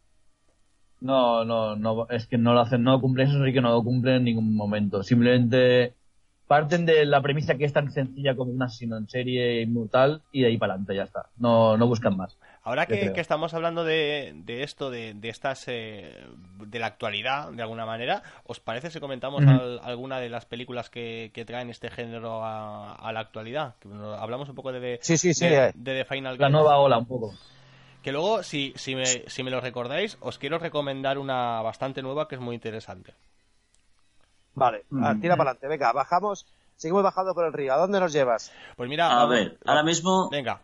No, no, no, es que no lo hacen, no cumplen eso, sí que no lo cumplen en ningún momento. Simplemente parten de la premisa que es tan sencilla como un asesino en serie inmortal y de ahí para adelante ya está. No, no buscan más. Ahora que, estamos hablando de, de esto, de, de estas, eh, de la actualidad, de alguna manera, ¿os parece si comentamos al- alguna de las películas que, que traen este género a, a la actualidad? Hablamos un poco de, de, Sí, sí, sí. de- de The Final La nueva ola un poco. Que luego, si, si, me, si me lo recordáis, os quiero recomendar una bastante nueva que es muy interesante. Vale, ah, tira para adelante. Venga, bajamos, seguimos bajando por el río. ¿A dónde nos llevas? Pues mira, A vamos- ver, ahora mismo. Venga,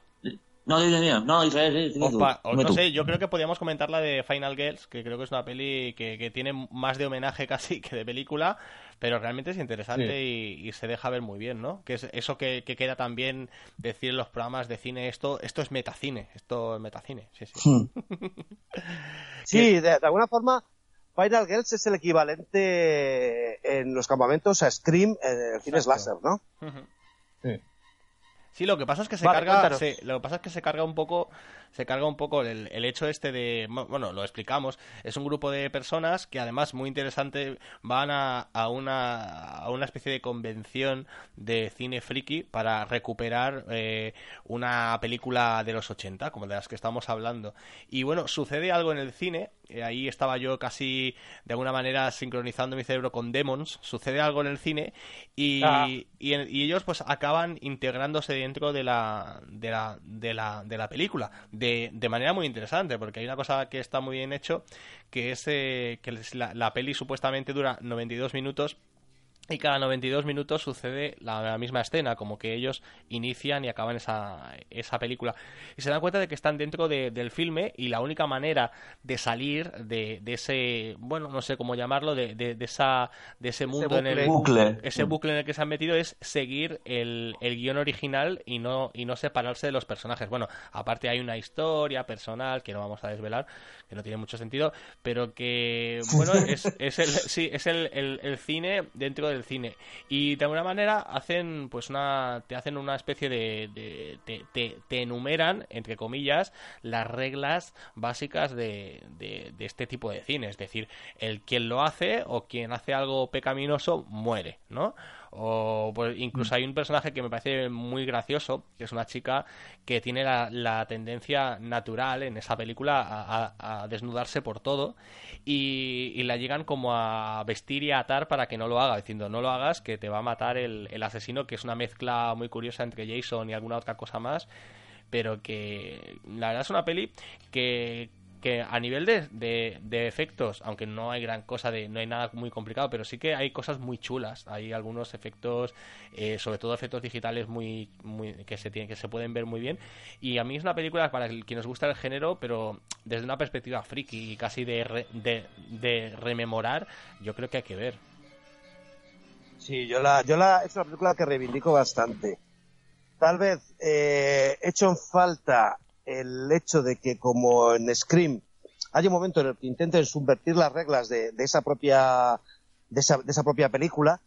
No, dime, dime. No, Israel, dime Os tú, pa- o no tú. sé, yo creo que podríamos comentar la de Final Girls, que creo que es una peli que, que tiene más de homenaje casi que de película, pero realmente es interesante y, y se deja ver muy bien, ¿no? Que es eso que, que queda también decir en los programas de cine, esto, esto es metacine, esto es metacine, sí, sí. Hmm. Sí, de, de alguna forma, Final Girls es el equivalente en los campamentos a Scream en el cine slasher, ¿no? Ujú. Sí. Sí, lo que pasa es que se Vale, carga, se- lo que pasa es que se carga un poco, se carga un poco el, el hecho este de, bueno, lo explicamos, es un grupo de personas que además muy interesante van a, a una a una especie de convención de cine friki para recuperar eh, una película de los 80, como de las que estamos hablando. Y bueno, sucede algo en el cine, eh, ahí estaba yo casi de alguna manera sincronizando mi cerebro con Demons, sucede algo en el cine y, Ah. y, y ellos pues acaban integrándose dentro de la de la, de la, de la película de, de manera muy interesante porque hay una cosa que está muy bien hecho que es eh, que la, la peli supuestamente dura 92 minutos y cada 92 minutos sucede la, la misma escena, como que ellos inician y acaban esa, esa película. Y se dan cuenta de que están dentro de- del filme y la única manera de salir de, de ese, bueno, no sé cómo llamarlo, de, de, de esa, de ese mundo en el Bucle. ese bucle en el que se han metido es seguir el, el guion original y no, y no separarse de los personajes. Bueno, aparte hay una historia personal que no vamos a desvelar, que no tiene mucho sentido, pero que, bueno, es, es el, sí, es el, el, el cine dentro del cine. Y de alguna manera hacen, pues, una, te hacen una especie de, de- te, enumeran, entre comillas, las reglas básicas de, de este tipo de cine. Es decir, el quien lo hace o quien hace algo pecaminoso muere, ¿no? O pues, incluso hay un personaje que me parece muy gracioso, que es una chica que tiene la, tendencia natural en esa película a, desnudarse por todo y, y la llegan como a vestir y a atar para que no lo haga, diciendo no lo hagas que te va a matar el asesino, que es una mezcla muy curiosa entre Jason y alguna otra cosa más pero que la verdad es una peli que, a nivel de, de, efectos, aunque no hay gran cosa, de no hay nada muy complicado, pero sí que hay cosas muy chulas. Hay algunos efectos, eh, sobre todo efectos digitales muy, muy que se tienen, que se pueden ver muy bien. Y a mí es una película para quien nos gusta el género, pero desde una perspectiva friki y casi de, re- de, de rememorar, yo creo que hay que ver. Sí, yo la, yo la, es una película que reivindico bastante. Tal vez eh, hecho en falta el hecho de que como en Scream hay un momento en el que intenten subvertir las reglas de, de esa propia de esa, de esa propia película,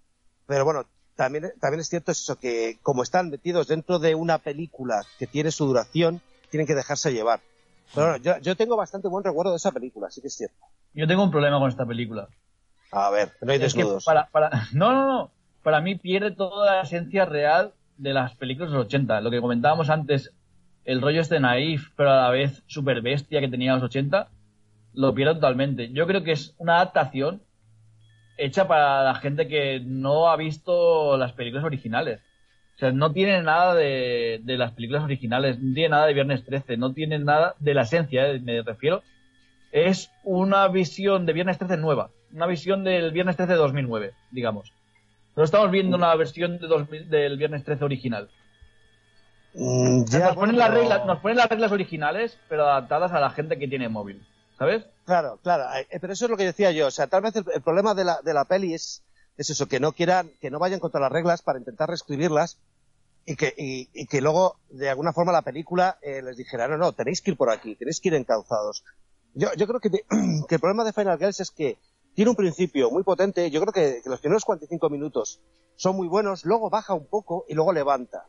pero bueno, también, también es cierto eso que como están metidos dentro de una película que tiene su duración, tienen que dejarse llevar. Pero bueno, yo, yo tengo bastante buen recuerdo de esa película, sí que es cierto. Yo tengo un problema con esta película. A ver, no hay Es que desnudos. para, para, no, no, no. Para mí pierde toda la esencia real de las películas de los 80. Lo que comentábamos antes, el rollo este naif, pero a la vez super bestia que tenía los 80, lo pierde totalmente. Yo creo que es una adaptación hecha para la gente que no ha visto las películas originales. O sea, no tiene nada de, de las películas originales, no tiene nada de Viernes 13, no tiene nada de la esencia, eh, me refiero. Es una visión de Viernes 13 nueva, una visión del Viernes 13 de 2009, digamos. No estamos viendo una versión de 2000 del Viernes 13 original. Mm, ya, nos, ponen las reglas, nos ponen las reglas originales, pero adaptadas a la gente que tiene móvil. ¿Sabes? Claro, claro, eh, pero eso es lo que decía yo. O sea, tal vez el, el problema de la, de la peli es, es eso, que no quieran, que no vayan contra las reglas para intentar reescribirlas y que, y, y que luego, de alguna forma, la película eh, les dijera, no, no, tenéis que ir por aquí, tenéis que ir encauzados. Yo, yo creo que, de- que el problema de Final Girls es que tiene un principio muy potente. Yo creo que, que los primeros 45 minutos son muy buenos, luego baja un poco y luego levanta.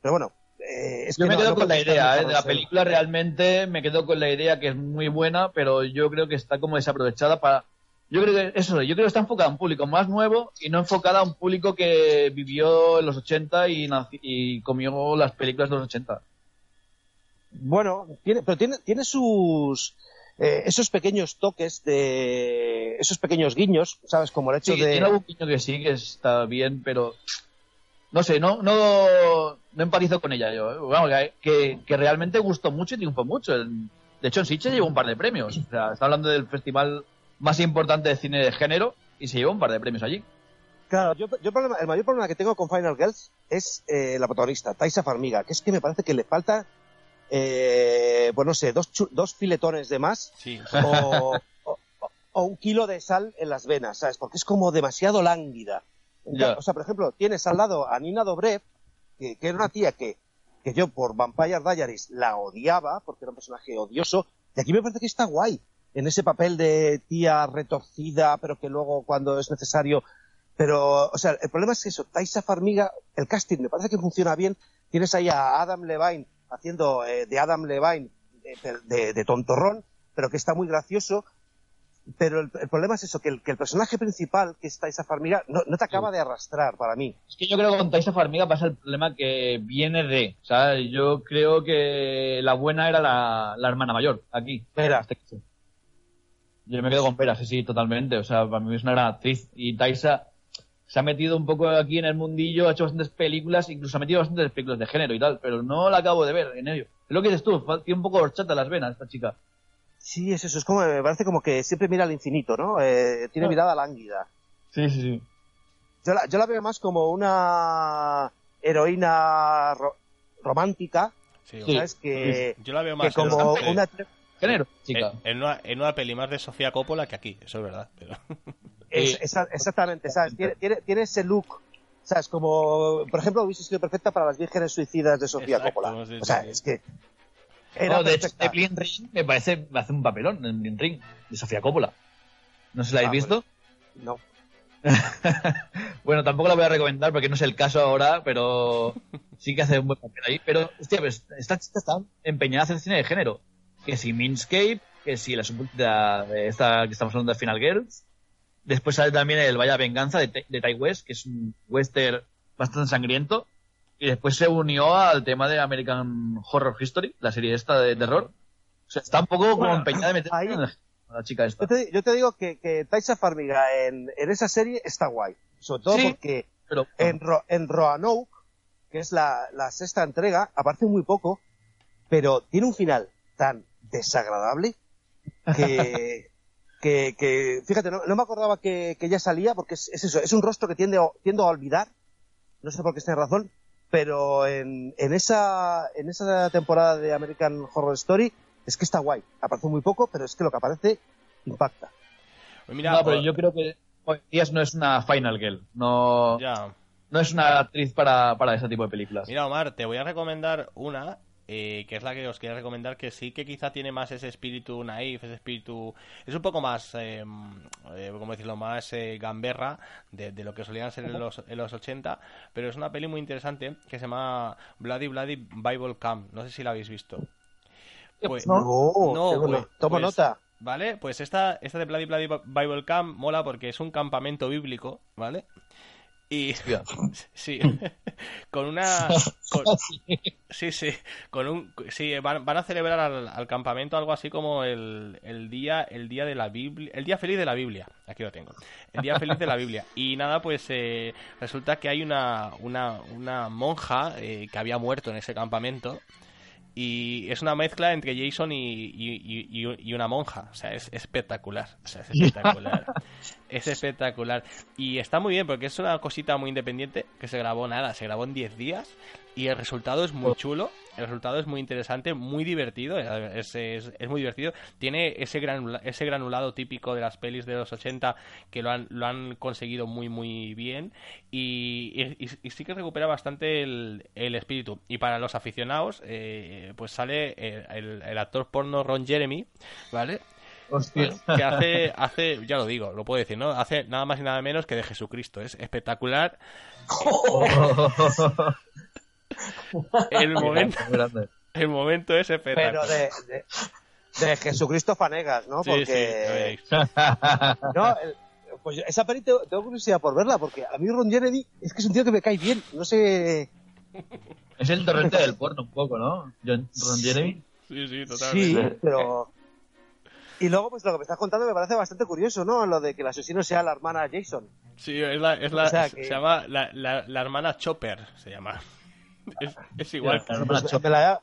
Pero bueno, eh, es Yo que me no- quedo no con la idea, ¿eh? De la película realmente me quedo con la idea que es muy buena, pero yo creo que está como desaprovechada para... Yo creo que eso, yo creo que está enfocada a un público más nuevo y no enfocada a un público que vivió en los 80 y, y comió las películas de los 80. Bueno, tiene, pero tiene, tiene sus eh, esos pequeños toques de esos pequeños guiños, sabes, como el hecho Sí, de tiene algún guiño que sí, que está bien, pero no sé, no no, no empatizo con ella yo. ¿eh? Vamos, que, que realmente gustó mucho y triunfó mucho. El- De hecho, en Sitges llevó un par de premios. O sea, está hablando del festival más importante de cine de género y se llevó un par de premios allí. Claro, yo, yo el, problema- el mayor problema que tengo con Final Girls es eh, la protagonista, Taisa Farmiga, que es que me parece que le falta, eh, pues no sé, dos, dos filetones de más Sí. o, o- o un kilo de sal en las venas, ¿sabes? Porque es como demasiado lánguida. O sea, por ejemplo, tienes al lado a Nina Dobrev, que, era una tía que, que yo por Vampire Diaries la odiaba, porque era un personaje odioso, y aquí me parece que está guay, en ese papel de tía retorcida, pero que luego cuando es necesario... Pero, o sea, el problema es que eso, Taisa Farmiga, el casting me parece que funciona bien, tienes ahí a Adam Levine haciendo eh, de Adam Levine de, de- de tontorrón, pero que está muy gracioso, pero el, el problema es eso, que el, que el personaje principal, que es Taisa Farmiga, no, no te acaba de arrastrar para mí. Es que yo creo que con Taisa Farmiga pasa el problema que viene de. O sea, yo creo que la buena era la, la hermana mayor, aquí. Vera. Este. Yo me quedo con Vera, sí, sí, totalmente. O sea, para mí es una gran actriz. Y Taisa se ha metido un poco aquí en el mundillo, ha hecho bastantes películas, incluso ha metido bastantes películas de género y tal, pero no la acabo de ver en ello. Es lo que dices tú, tiene un poco horchata las venas esta chica. Sí, es eso, es como, me parece como que siempre mira al infinito, ¿no? Eh, tiene Ah. mirada lánguida. Sí, sí, sí. Yo la, yo la veo más como una heroína ro- romántica, Sí, Sí. ¿sabes? Que, Yo la veo que más como en, una... Género, en- chica. en una, en una peli más de Sofía Coppola que aquí, eso es verdad. Pero... Es- Sí. esa- exactamente, ¿sabes? Tiene, tiene, tiene ese look, ¿sabes? Como, por ejemplo, hubiese sido perfecta para las vírgenes suicidas de Sofía Exacto, Coppola. sí, O sea, sí, es sí. que... Era No, de hecho, perfecta. Evelyn Ring me parece, hace un papelón en Evelyn Ring, de Sofía Coppola. No sé si la habéis Ah, visto. No. Bueno, tampoco la voy a recomendar porque no es el caso ahora, pero sí que hace un buen papel ahí. Pero, hostia, pues esta chica está empeñada a hacer cine de género. Que si Minscape, que si la subúltima de esta que estamos hablando de Final Girls. Después sale también el Vaya Venganza de, de Ty West, que es un western bastante sangriento. Y después se unió al tema de American Horror History, la serie esta de terror. O sea, está un poco como Bueno, empeñada de meter ahí- en la, chica esta. Yo te, yo te digo que, que Taisa Farmiga en, en esa serie está guay. Sobre todo Sí. porque Pero, en, Ro- en Roanoke, que es la, la sexta entrega, aparece muy poco, pero tiene un final tan desagradable que, que, que fíjate, no, no me acordaba que, que ya salía, porque es, es eso, es un rostro que tiende a, tiendo a olvidar, no sé por qué tiene razón, pero en, en, esa, en esa temporada de American Horror Story es que está guay. Aparece muy poco, pero es que lo que aparece impacta. Pues mira, no, pero por- yo creo que hoy día no es una Final Girl. No, ya. no es una actriz para, para ese tipo de películas. Mira, Omar, te voy a recomendar una, eh, que es la que os quería recomendar, que sí que quizá tiene más ese espíritu naif, ese espíritu... Es un poco más, eh, eh, ¿cómo decirlo?, más eh, gamberra de, de lo que solían ser en los, en los 80, pero es una peli muy interesante que se llama Bloody Bloody Bible Camp. No sé si la habéis visto. Pues, ¿no? Pues- Tomo pues- nota. ¿Vale? Pues esta, esta de Bloody Bloody Bible Camp mola porque es un campamento bíblico, ¿vale? Y sí, con una con- sí, sí, con un sí, van, van a celebrar al, al campamento algo así como el, el día el día de la Biblia, el día feliz de la Biblia. Aquí lo tengo. El día feliz de la Biblia. Y nada, pues eh, resulta que hay una una, una monja eh, que había muerto en ese campamento y es una mezcla entre Jason y, y- y- y- y una monja. O sea, es espectacular. O sea, es espectacular. es espectacular. Y está muy bien porque es una cosita muy independiente que se grabó nada, se grabó en 10 días y el resultado es muy chulo. El resultado es muy interesante, muy divertido. Es, es- es muy divertido. Tiene ese, granula- ese granulado típico de las pelis de los 80 que lo han, lo han conseguido muy, muy bien. Y, y- y sí que recupera bastante el, el espíritu. Y para los aficionados, eh, pues sale el, el- el actor porno Ron Jeremy, ¿vale? Hostia. que hace, hace, ya lo digo, lo puedo decir, ¿no? Hace nada más y nada menos que de Jesucristo. Es espectacular. El momento, el momento es Pero espectacular. de, de, de Jesucristo Fanegas, ¿no? Sí, Porque. sí. No, el- pues esa peli te- tengo curiosidad por verla, porque a mí Ron Jeremy es que es un tío que me cae bien. No sé. Es el torrente del porno un poco, ¿no? John, Ron Jeremy. Sí, sí, Sí, totalmente. pero. Y luego, pues lo que me estás contando me parece bastante curioso, ¿no? Lo de que el asesino sea la hermana Jason. Sí, es la, es la, O sea que- se llama la, la, la hermana Chopper, se llama. Es, es igual. Pues, la-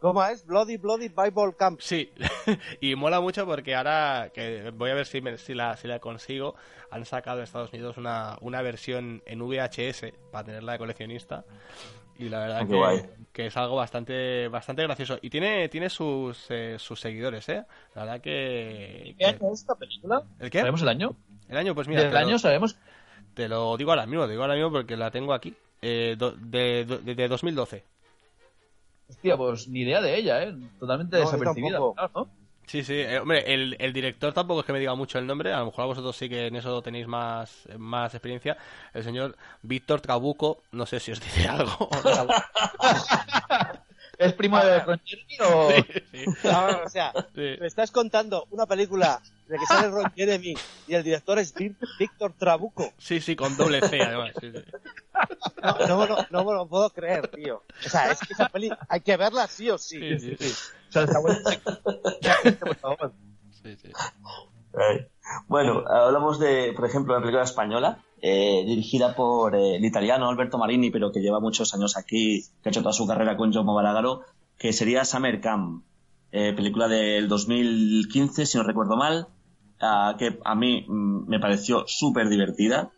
¿Cómo es? Bloody Bloody Bible Camp. Sí, y mola mucho porque ahora, que voy a ver si, me- si, la, si la consigo, han sacado en Estados Unidos una, una versión en VHS para tenerla de coleccionista. Y la verdad Ah, que, que es algo bastante bastante gracioso. Y tiene, tiene sus, eh, sus seguidores, ¿eh? La verdad que... ¿Qué año es esta película? ¿El qué? ¿Sabemos el año? El año, pues mira, ¿Del te lo- año sabemos? te lo digo ahora mismo, te digo ahora mismo porque la tengo aquí. Eh, do- de, de, de 2012. Hostia, pues ni idea de ella, ¿eh? Totalmente No, desapercibida. claro, ¿no? Sí, sí. eh, hombre, el, el director tampoco es que me diga mucho el nombre. A lo mejor a vosotros sí que en eso tenéis más, más experiencia. El señor Víctor Trabuco, no sé si os dice algo. ¿Es primo de Ron Jeremy o...? Sí, No, o sea, sí. me estás contando una película de que sale Ron Jeremy y el director es Víctor Trabuco. Sí, sí, con doble C además. sí, sí. No, no, me lo- no me lo puedo creer, tío. O sea, es que esa peli hay que verla sí o sí. Sí, sí, sí. O sea, está bueno. por favor. Sí, sí. Bueno, hablamos de, por ejemplo, una película española eh, dirigida por eh, el italiano Alberto Marini, pero que lleva muchos años aquí, que ha hecho toda su carrera con Giacomo Balagaro, que sería Summer Camp, eh, película del 2015, si no recuerdo mal, ah, que a mí mm, me pareció súper divertida,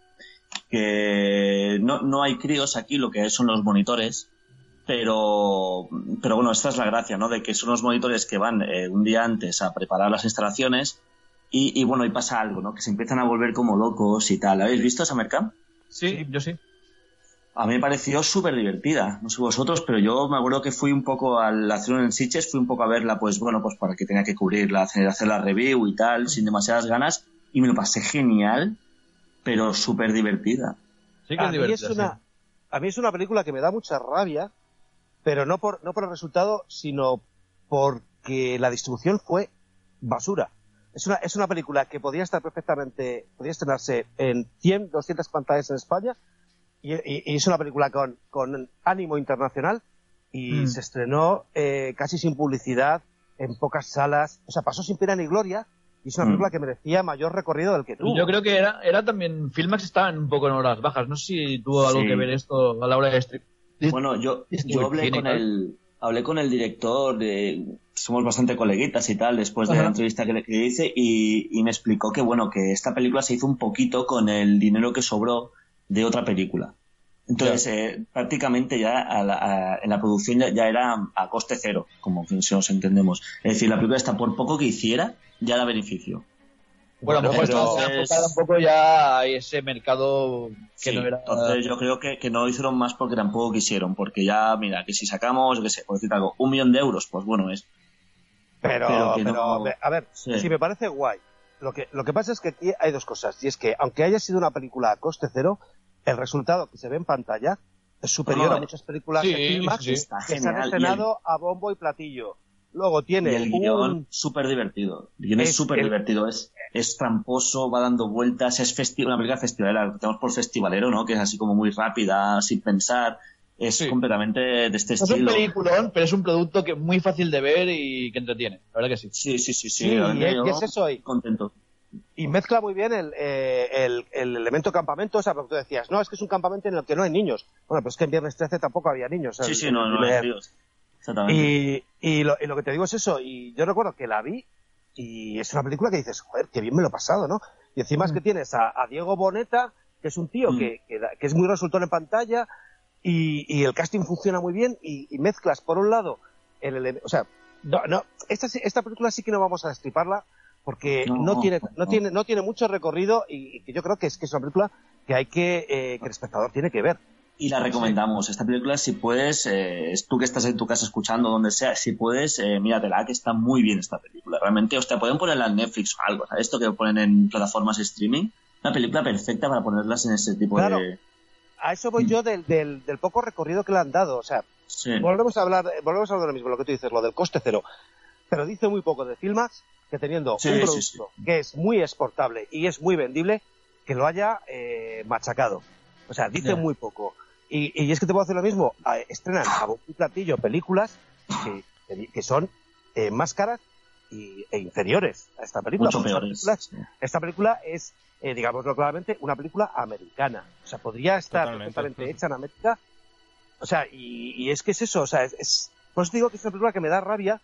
que no, no hay críos aquí, lo que son los monitores, pero, pero bueno, esta es la gracia, ¿no? De que son los monitores que van eh, un día antes a preparar las instalaciones y, y bueno, y pasa algo, ¿no? Que se empiezan a volver como locos y tal. ¿Habéis visto Summer Camp? Sí, yo sí. A mí me pareció súper divertida. No sé vosotros, pero yo me acuerdo que fui un poco al hacer un en Sitges, fui un poco a verla, pues bueno, pues para que tenía que cubrirla, hacer, hacer la review y tal, sin demasiadas ganas. Y me lo pasé genial, pero súper divertida. Sí que a, es mí divertida. es una, a mí es una película que me da mucha rabia, pero no por, no por el resultado, sino porque la distribución fue basura. Es una, es una película que podía estar perfectamente, podía estrenarse en 100, 200 pantallas en España, y, y- y es una película con, con ánimo internacional, y Mm. se estrenó eh, casi sin publicidad, en pocas salas, o sea, pasó sin pena ni gloria, y es una Mm. película que merecía mayor recorrido del que tuvo. Yo creo que era, era también. Filmax estaban un poco en horas bajas. No sé si tuvo algo Sí. que ver esto a la hora de. Bueno, yo, yo hablé con el hablé con el director, de, somos bastante coleguitas y tal, después de Ajá. la entrevista que le que hice, y, y me explicó que bueno, que esta película se hizo un poquito con el dinero que sobró de otra película. Entonces, eh, prácticamente ya a la- a- en la producción ya, ya era a coste cero, como si nos entendemos. Es decir, la película está por poco que hiciera, ya da beneficio. Bueno, a lo mejor pero estaba es- enfocada un poco ya a ese mercado que Sí, no era. entonces yo creo que, que no hicieron más porque tampoco quisieron, porque ya, mira, que si sacamos, yo qué sé, por decir algo, un millón de euros, pues bueno, es Pero, Pero que pero, no- me- a ver, Sí. si me parece guay. Lo que, lo que pasa es que aquí hay dos cosas. Y es que, aunque haya sido una película a coste cero, el resultado que se ve en pantalla es superior No, a muchas películas sí, de Filmax sí, sí. Está que se han. Y estrenado a bombo y platillo. Luego Y tiene el un- guion súper divertido. El guion es súper el- divertido. Es, es tramposo, va dando vueltas, es festi- una película festivalera, tenemos por festivalero, ¿no? Que es así como muy rápida, sin pensar. Es Sí. completamente de este No es un estilo. peliculón, pero es un producto que es muy fácil de ver y que entretiene. La verdad que sí. Sí, sí, sí, sí. Sí, y es- eso, y- Contento. y mezcla muy bien el, eh, el, el elemento campamento, o sea, porque tú decías, no, es que es un campamento en el que no hay niños. Bueno, pero es que en Viernes 13 tampoco había niños. Sí, el- sí, no, no, primer- tíos. Exactamente. Y, y, lo, y lo que te digo es eso, y yo recuerdo que la vi y es una película que dices, joder, qué bien me lo he pasado, ¿no? Y encima es que tienes a, a Diego Boneta, que es un tío Mm. que, que, da- que es muy resultón en pantalla y, y el casting funciona muy bien y, y mezclas, por un lado, el ele- o sea, no, no, esta, esta película sí que no vamos a destriparla porque no, No, tiene, no, tiene, no tiene mucho recorrido y, y yo creo que es, que es una película que hay que, eh, que el espectador tiene que ver. Y la recomendamos. Esta película, si puedes, eh, tú que estás en tu casa escuchando, donde sea, si puedes, eh, míratela, que está muy bien esta película. Realmente, hostia, pueden ponerla en Netflix o algo, ¿sabes? Esto que ponen en plataformas de streaming. Una película perfecta para ponerlas en ese tipo Claro. de... A eso voy Mm. yo del, del, del poco recorrido que le han dado. O sea, Sí. volvemos a hablar, volvemos a hablar de lo mismo, lo que tú dices, lo del coste cero. Pero dice muy poco de Filmax que teniendo Sí, un sí, producto que es muy exportable y es muy vendible, que lo haya eh, machacado. O sea, dice muy poco. Y, y es que te puedo hacer lo mismo. a- estrenan a bombo y platillo películas que, que- que son eh, más caras y, e inferiores a esta película. Mucho esta peores. película- esta película es, eh, digámoslo claramente, una película americana. O sea, podría estar Totalmente. perfectamente hecha en América. O sea, y, y es que es eso, o sea, es, es- por eso digo que es una película que me da rabia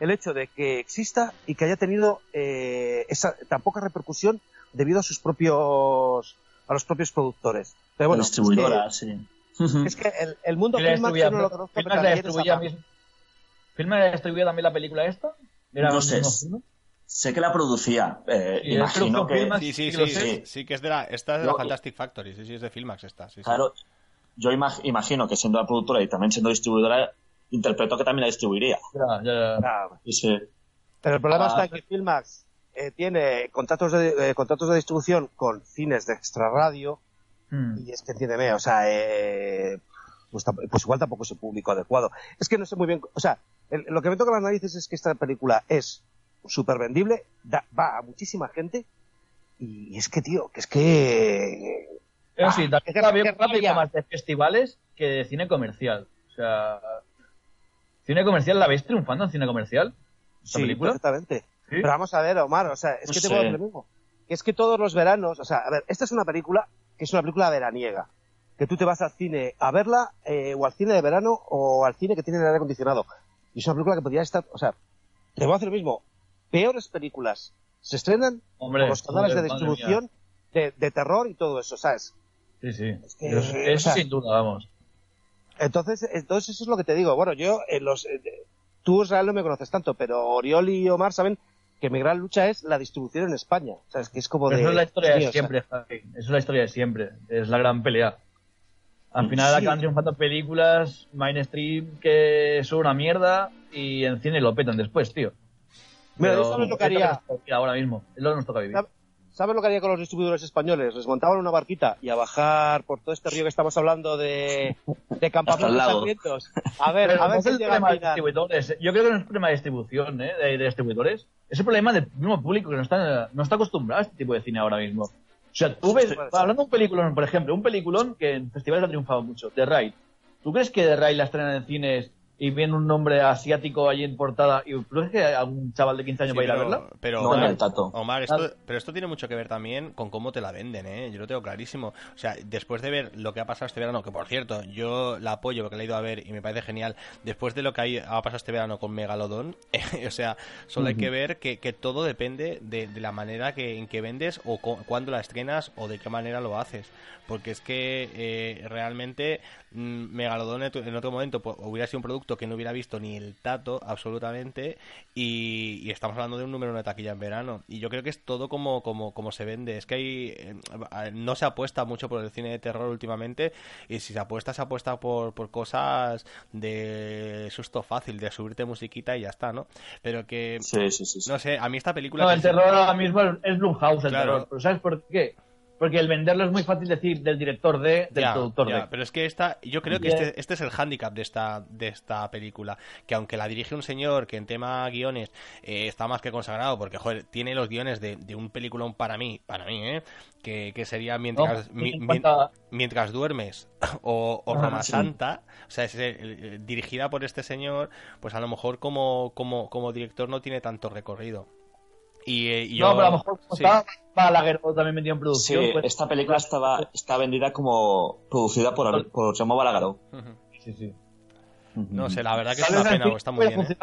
el hecho de que exista y que haya tenido eh, esa tan poca repercusión debido a sus propios a los propios productores. Pero bueno, distribuidora, sí. es que, es que el, el mundo ¿Quién la Filmax yo no lo conozco, ¿Filmax pero la distribuía también la película esta? ¿Era No sé. mismo? Sé que la producía. eh, Sí, imagino que... Filmax. Sí, sí, Sí, sí, que es de la, esta es de la Yo- Fantastic Factory, sí, sí, es de Filmax esta, sí, sí. Claro, yo imag- imagino que siendo la productora y también siendo distribuidora, interpreto que también la distribuiría. Ya, ya, ya. Y sí. Pero el problema Ah. está en que Filmax eh, tiene contratos de, eh, contratos de distribución con cines de extrarradio Hmm. y es que entiéndeme, o sea, eh, pues, pues igual tampoco es el público adecuado. Es que no sé muy bien, o sea, el- lo que me toca las narices es que esta película es súper vendible, da- va a muchísima gente y es que, tío, que es que... Ah, sí, también rabia. más de festivales que de cine comercial. O sea, cine comercial, ¿la veis triunfando en cine comercial? ¿Esta Sí, película? perfectamente. ¿Sí? Pero vamos a ver, Omar, o sea, es No que te sé. puedo decir lo mismo. Que es que todos los veranos, o sea, a ver, esta es una película que es una película veraniega. Que tú te vas al cine a verla, eh, o al cine de verano, o al cine que tiene el aire acondicionado. Y es una película que podría estar, o sea, te voy a hacer lo mismo. Peores películas se estrenan Hombre, por los canales de distribución de, de terror y todo eso, ¿sabes? Sí, sí. que, Eso, o eso sea- sin duda, vamos. Entonces, entonces eso es lo que te digo. Bueno, yo, en los, eh, tú Israel no me conoces tanto, pero Oriol y Omar saben que mi gran lucha es la distribución en España. O sea, es que es como Pero de... eso es la historia de siempre, Javi. Eso es la historia de siempre. Es la gran pelea. Al final Sí. acaban triunfando películas mainstream que son una mierda y en cine lo petan después, tío. Mira, Pero ¿sabes lo que es haría? nos toca vivir ahora mismo. Es lo que nos toca vivir. ¿Sabes? ¿Sabes lo que haría con los distribuidores españoles? Les montaban una barquita y a bajar por todo este río que estamos hablando de, de campamentos sangrientos. A ver, Pero a no ver es si el problema de distribuidores. Yo creo que no es problema de distribución, ¿eh? de, de distribuidores. Es el problema del mismo público que no está, no está acostumbrado a este tipo de cine ahora mismo. O sea, tú ves, hablando de un peliculón, por ejemplo, un peliculón que en festivales ha triunfado mucho, The Ride. ¿Tú crees que The Ride la estrenan en cines y viene un nombre asiático allí en portada y tú crees que algún chaval de 15 años Sí, va a ir a pero, verla? pero No, Omar, el tato. Omar, esto, pero esto tiene mucho que ver también con cómo te la venden, ¿eh? Yo lo tengo clarísimo. O sea, después de ver lo que ha pasado este verano, que por cierto, yo la apoyo porque la he ido a ver y me parece genial, después de lo que ha pasado este verano con Megalodón, o sea, solo hay que ver que, que todo depende de, de la manera que, en que vendes o cu- cuándo la estrenas o de qué manera lo haces. Porque es que eh, realmente Megalodón en otro- en otro momento pues, hubiera sido un producto que no hubiera visto ni el tato absolutamente y, y estamos hablando de un número de taquilla en verano y yo creo que es todo como, como, como se vende es que hay eh, no se apuesta mucho por el cine de terror últimamente y si se apuesta se apuesta por, por cosas de susto fácil de subirte musiquita y ya está ¿no? pero que Sí, sí, sí. sí. no sé a mí esta película No, el sí- terror ahora mismo es Blumhouse, el Claro. terror. ¿Pero sabes por qué? Porque el venderlo es muy fácil decir del director de, del Ya, productor ya, de. Pero es que esta, yo creo que este, este es el hándicap de esta, de esta película. Que aunque la dirige un señor que en tema guiones eh, está más que consagrado, porque joder, tiene los guiones de, de un peliculón para mí, para mí, ¿eh? Que, que sería mientras, mi- cuenta- mientras duermes o, o Ah, Roma sí. Santa, o sea, es, eh, dirigida por este señor, pues a lo mejor como, como, como director no tiene tanto recorrido. Y, eh, y no, yo- pero a lo mejor como sí. está Balaguer también metido en Sí, producción. pues- esta película estaba, está vendida como producida por, por Balagueró. Ujú. Sí, sí. No sé, la verdad que es una pena, está muy bien. ¿eh?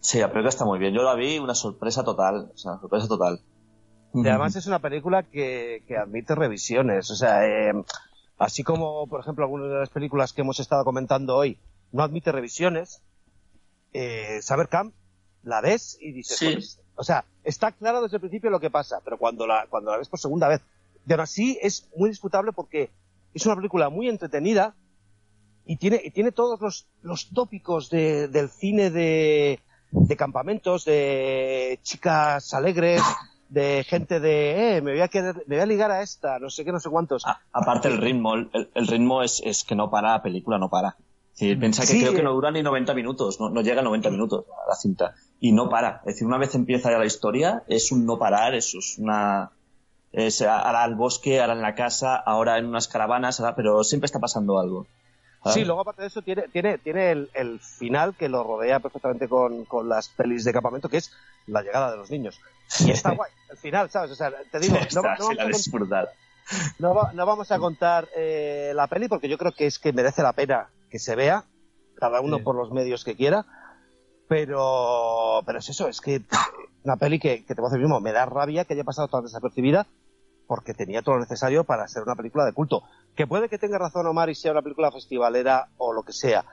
Sí, la película está muy bien. Yo la vi, una sorpresa total. O sea, sorpresa total. Y además es una película que, que admite revisiones. O sea, eh, así como, por ejemplo, algunas de las películas que hemos estado comentando hoy no admite revisiones, eh, Saber Camp la ves y dices, Sí. "Joder, o sea, está claro desde el principio lo que pasa, pero cuando la, cuando la ves por segunda vez, y aún así es muy disputable porque es una película muy entretenida y tiene, y tiene todos los, los tópicos de- del cine de, de campamentos, de chicas alegres, de gente de, eh, me voy a querer, me voy a ligar a esta, no sé qué, no sé cuántos. A- aparte el ritmo, el, el ritmo es, es que no para, la película no para. Decir, piensa que Sí, creo que no dura ni 90 minutos, no, no llega a 90 minutos la cinta. Y no para. Es decir, una vez empieza ya la historia, es un no parar, eso es una... Es ahora al bosque, ahora en la casa, ahora en unas caravanas, ahora- pero siempre está pasando algo. ¿sabes? Sí, luego aparte de eso tiene, tiene, tiene el, el final que lo rodea perfectamente con, con las pelis de campamento, que es la llegada de los niños. Y está guay, el final, ¿sabes? O sea, te digo, no, Está, no vamos, la disfrutar. no no vamos a contar eh, la peli porque yo creo que es que merece la pena que se vea, cada uno por los medios que quiera, pero, pero es eso, es que una peli que, te voy a decir mismo, me da rabia que haya pasado tan desapercibida porque tenía todo lo necesario para ser una película de culto. Que puede que tenga razón Omar y sea una película festivalera o lo que sea,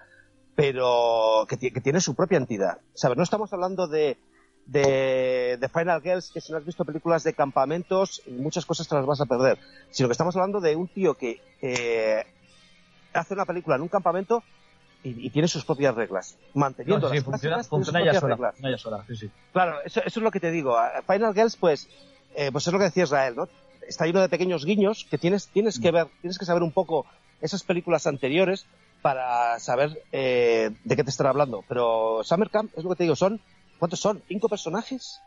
pero que, ti- que tiene su propia entidad. ¿Sabes? No estamos hablando de, de, Final Girls, que si no has visto películas de campamentos, muchas cosas te las vas a perder. Sino que estamos hablando de un tío que hace una película en un campamento y, y tiene sus propias reglas. Manteniendo No, sí, las funciona, clásicas, tiene sus funciona propias sola. reglas. funciona sola, sí, sí. Claro, eso, eso es lo que te digo. Final Girls, pues, eh, pues es lo que decía Israel, ¿no? Está lleno de pequeños guiños que tienes, tienes que ver, tienes que saber un poco esas películas anteriores para saber eh, de qué te están hablando. Pero Summer Camp, es lo que te digo, son, ¿cuántos son? ¿Cinco personajes?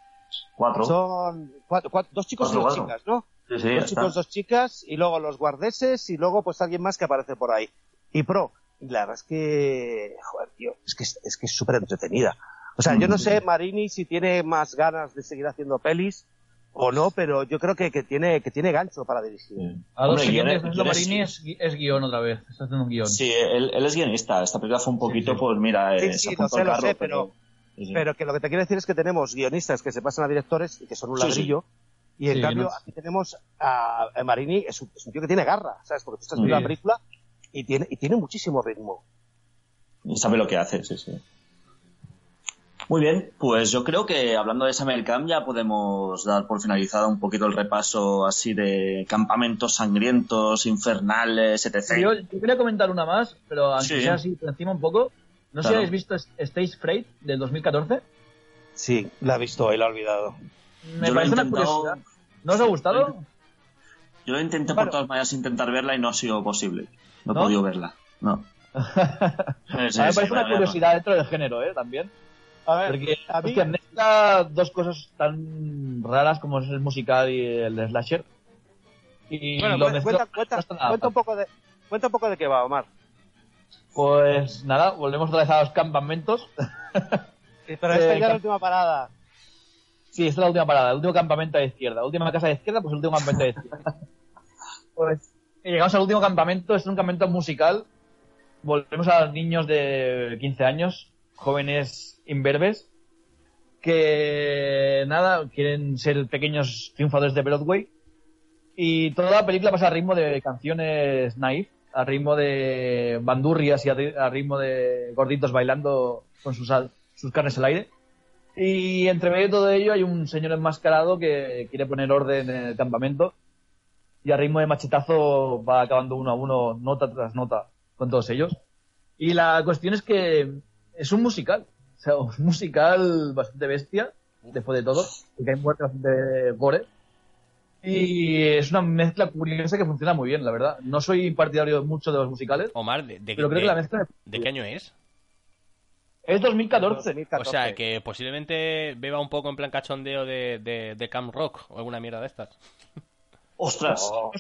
Cuatro. Son cuatro, cuatro- dos chicos Cuatro, y dos cuatro. chicas, ¿no? Sí, sí, dos está. chicos, dos chicas, y luego los guardeses, y luego pues alguien más que aparece por ahí. Y pro. Y la verdad es que, joder, tío, es que es, que es súper entretenida. O sea, yo no sé, Marini, si tiene más ganas de seguir haciendo pelis o no, pero yo creo que, que tiene, que tiene gancho para dirigir. A los Hombre, siguientes, guiones- lo guiones Marini es, es guion otra vez. Está haciendo un guion. Sí, él, él es guionista. Esta película fue un poquito, sí. pues mira, eh, Sí, sí, lo sé, lo carro, sé, pero- sí, sí. Pero que lo que te quiero decir es que tenemos guionistas que se pasan a directores y que son un Sí, sí. ladrillo. Y en Sí, cambio, no- aquí tenemos a, a Marini, es un, es un tío que tiene garra, ¿sabes? Porque tú estás viendo Sí. la película y tiene, y tiene muchísimo ritmo. Y sabe lo que hace, sí, sí. Muy bien, pues yo creo que hablando de Summer Camp ya podemos dar por finalizado un poquito el repaso así de campamentos sangrientos, infernales, etc. Yo, yo quería comentar una más, pero aunque Sí. sea así por encima un poco. No sé si habéis visto Stage Fright del 2014. Sí, la he visto y la he olvidado. Me Yo he parece una intentado- curiosidad. ¿No os ha gustado? Yo lo intenté Bueno. por todas maneras intentar verla y no ha sido posible. No he ¿No? podido verla. No. Sí, sí, a mí me sí, parece una vale, curiosidad dentro del género, ¿eh? También. A ver, Porque a mí- mezcla dos cosas tan raras como es el musical y el slasher. Y Bueno, lo cuenta, cuenta, cuenta, no está nada cuenta un poco de, cuenta un poco de qué va, Omar. Pues nada, volvemos otra vez a los campamentos. Pero esta Eh, ya es la última parada. Sí, esta es la última parada, el último campamento a la izquierda. Última casa a la izquierda, pues el último campamento a la izquierda. pues llegamos al último campamento, es un campamento musical. Volvemos a los niños de 15 años, jóvenes imberbes, que nada, quieren ser pequeños triunfadores de Broadway. Y toda la película pasa a ritmo de canciones naif, a ritmo de bandurrias y a, ri- a ritmo de gorditos bailando con sus, al- sus carnes al aire. Y entre medio de todo ello hay un señor enmascarado que quiere poner orden en el campamento y a ritmo de machetazo va acabando uno a uno, nota tras nota, con todos ellos. Y la cuestión es que es un musical, o sea, un musical bastante bestia, después de todo, porque hay muerte bastante gore. Y es una mezcla curiosa que funciona muy bien, la verdad. No soy partidario mucho de los musicales, Omar, ¿de, de- pero creo de- que la mezcla ¿de qué año es? es 2014. 2014. O sea, que posiblemente beba un poco en plan cachondeo de, de, de Camp Rock o alguna mierda de estas. ¡Ostras! No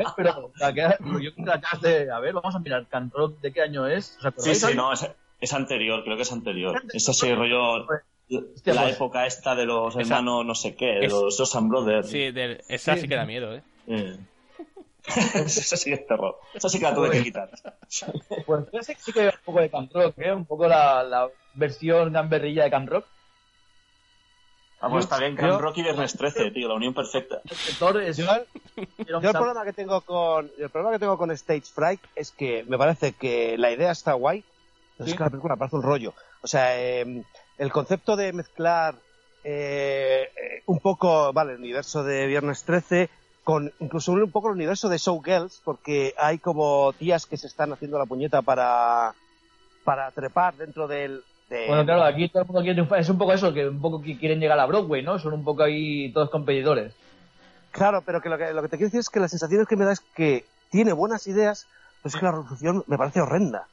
es, pero, la que- pero yo creo que acabas de... A ver, vamos a mirar Can Rock de qué año es. ¿Os Sí, sí, no, es, es anterior, creo que es anterior. Es así rollo... Hostia, La pues- época esta de los Esa- hermanos no sé qué, de es- los Josan Brothers. Sí, de- esa sí. Sí. que da miedo, ¿eh? Eh. Esa sí que es terror. Esa sí que la tuve que quitar. Pues ese sí que es un poco de Camp Rock, ¿eh? Un poco la, la versión gamberrilla de Camp Rock. Vamos, está bien, Yo- Camp Rock y Viernes 13, tío, la unión perfecta. El sector es... Yo, yo el problema que tengo con el problema que tengo con Stage Fright es que me parece que la idea está guay, pero Sí. es que la película parece un rollo. O sea, eh, el concepto de mezclar eh, eh, un poco, vale, el universo de Viernes 13 con incluso un poco el universo de Showgirls, porque hay como tías que se están haciendo la puñeta para para trepar dentro del de- Bueno, claro, aquí todo el mundo quiere triunfar. Es un poco eso, que un poco que quieren llegar a Broadway, ¿no? Son un poco ahí todos competidores. Claro, pero que lo, que lo que te quiero decir es que las sensaciones que me da es que tiene buenas ideas, pero es que la resolución me parece horrenda.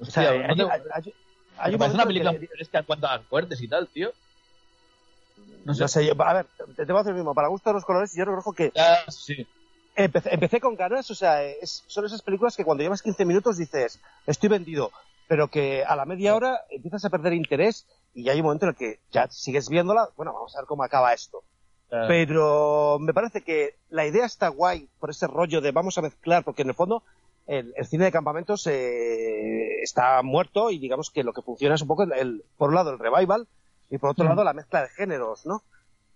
O sea, hay, ¿no te- hay- hay- parece una película que- en cuanto a las fuertes y tal, tío. No sé. No sé, yo, a ver, te, te voy a hacer lo mismo. Para gusto de los colores, yo reconozco que Ya, sí. empecé, empecé con ganas, o sea, es- son esas películas que cuando llevas 15 minutos dices, estoy vendido, pero que a la media hora empiezas a perder interés y ya hay un momento en el que ya sigues viéndola, bueno, vamos a ver cómo acaba esto. Pero me parece que la idea está guay por ese rollo de vamos a mezclar, porque en el fondo el, el cine de campamentos eh, está muerto y digamos que lo que funciona es un poco, el, el- por un lado, el revival y por otro Mm. lado la mezcla de géneros, ¿no?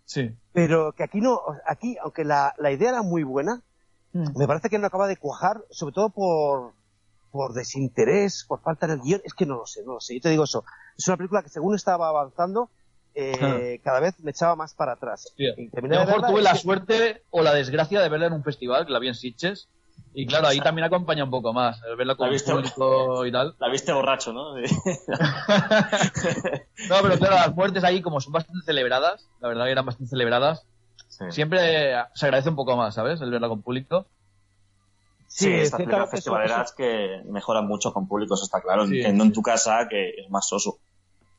Sí. Pero que aquí no, aquí, aunque la, la idea era muy buena, Mm. me parece que no acaba de cuajar, sobre todo por, por desinterés, por falta de guion. Es que no lo sé, no lo sé. Yo te digo eso. Es una película que según estaba avanzando, eh, cada vez me echaba más para atrás. Tío, Y A lo mejor tuve la que- suerte o la desgracia de verla en un festival, que la vi en Sitges. Y claro, ahí también acompaña un poco más, el verla con ¿La el público y tal. La viste borracho, ¿no? No, pero claro, las muertes ahí, como son bastante celebradas, la verdad que eran bastante celebradas, siempre se agradece un poco más, ¿sabes? El verla con público. Sí, Sí, estas eso- festivaleras que mejoran mucho con público, eso está claro. Sí, no en tu casa, que es más soso.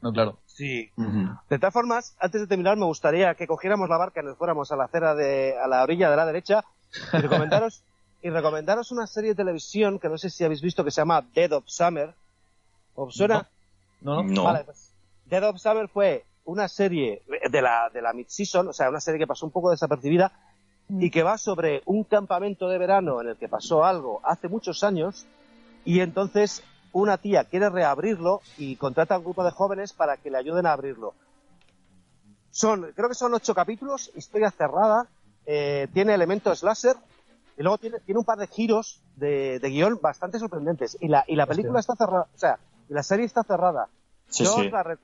No, claro. Sí. De todas formas, antes de terminar, me gustaría que cogiéramos la barca y nos fuéramos a la acera de, a la orilla de la derecha y recomendaros, y recomendaros una serie de televisión que no sé si habéis visto que se llama Dead of Summer. ¿Os suena? No, no. No. Vale, pues Dead of Summer fue una serie de la, de la mid-season, o sea, una serie que pasó un poco desapercibida y que va sobre un campamento de verano en el que pasó algo hace muchos años y entonces una tía quiere reabrirlo y contrata a un grupo de jóvenes para que le ayuden a abrirlo. Son, creo que son ocho capítulos, historia cerrada, eh, tiene elementos láser y luego tiene, tiene un par de giros de, de guion bastante sorprendentes. Y la, y la película está cerrada, o sea, y la serie está cerrada. Sí, Yo sí. la.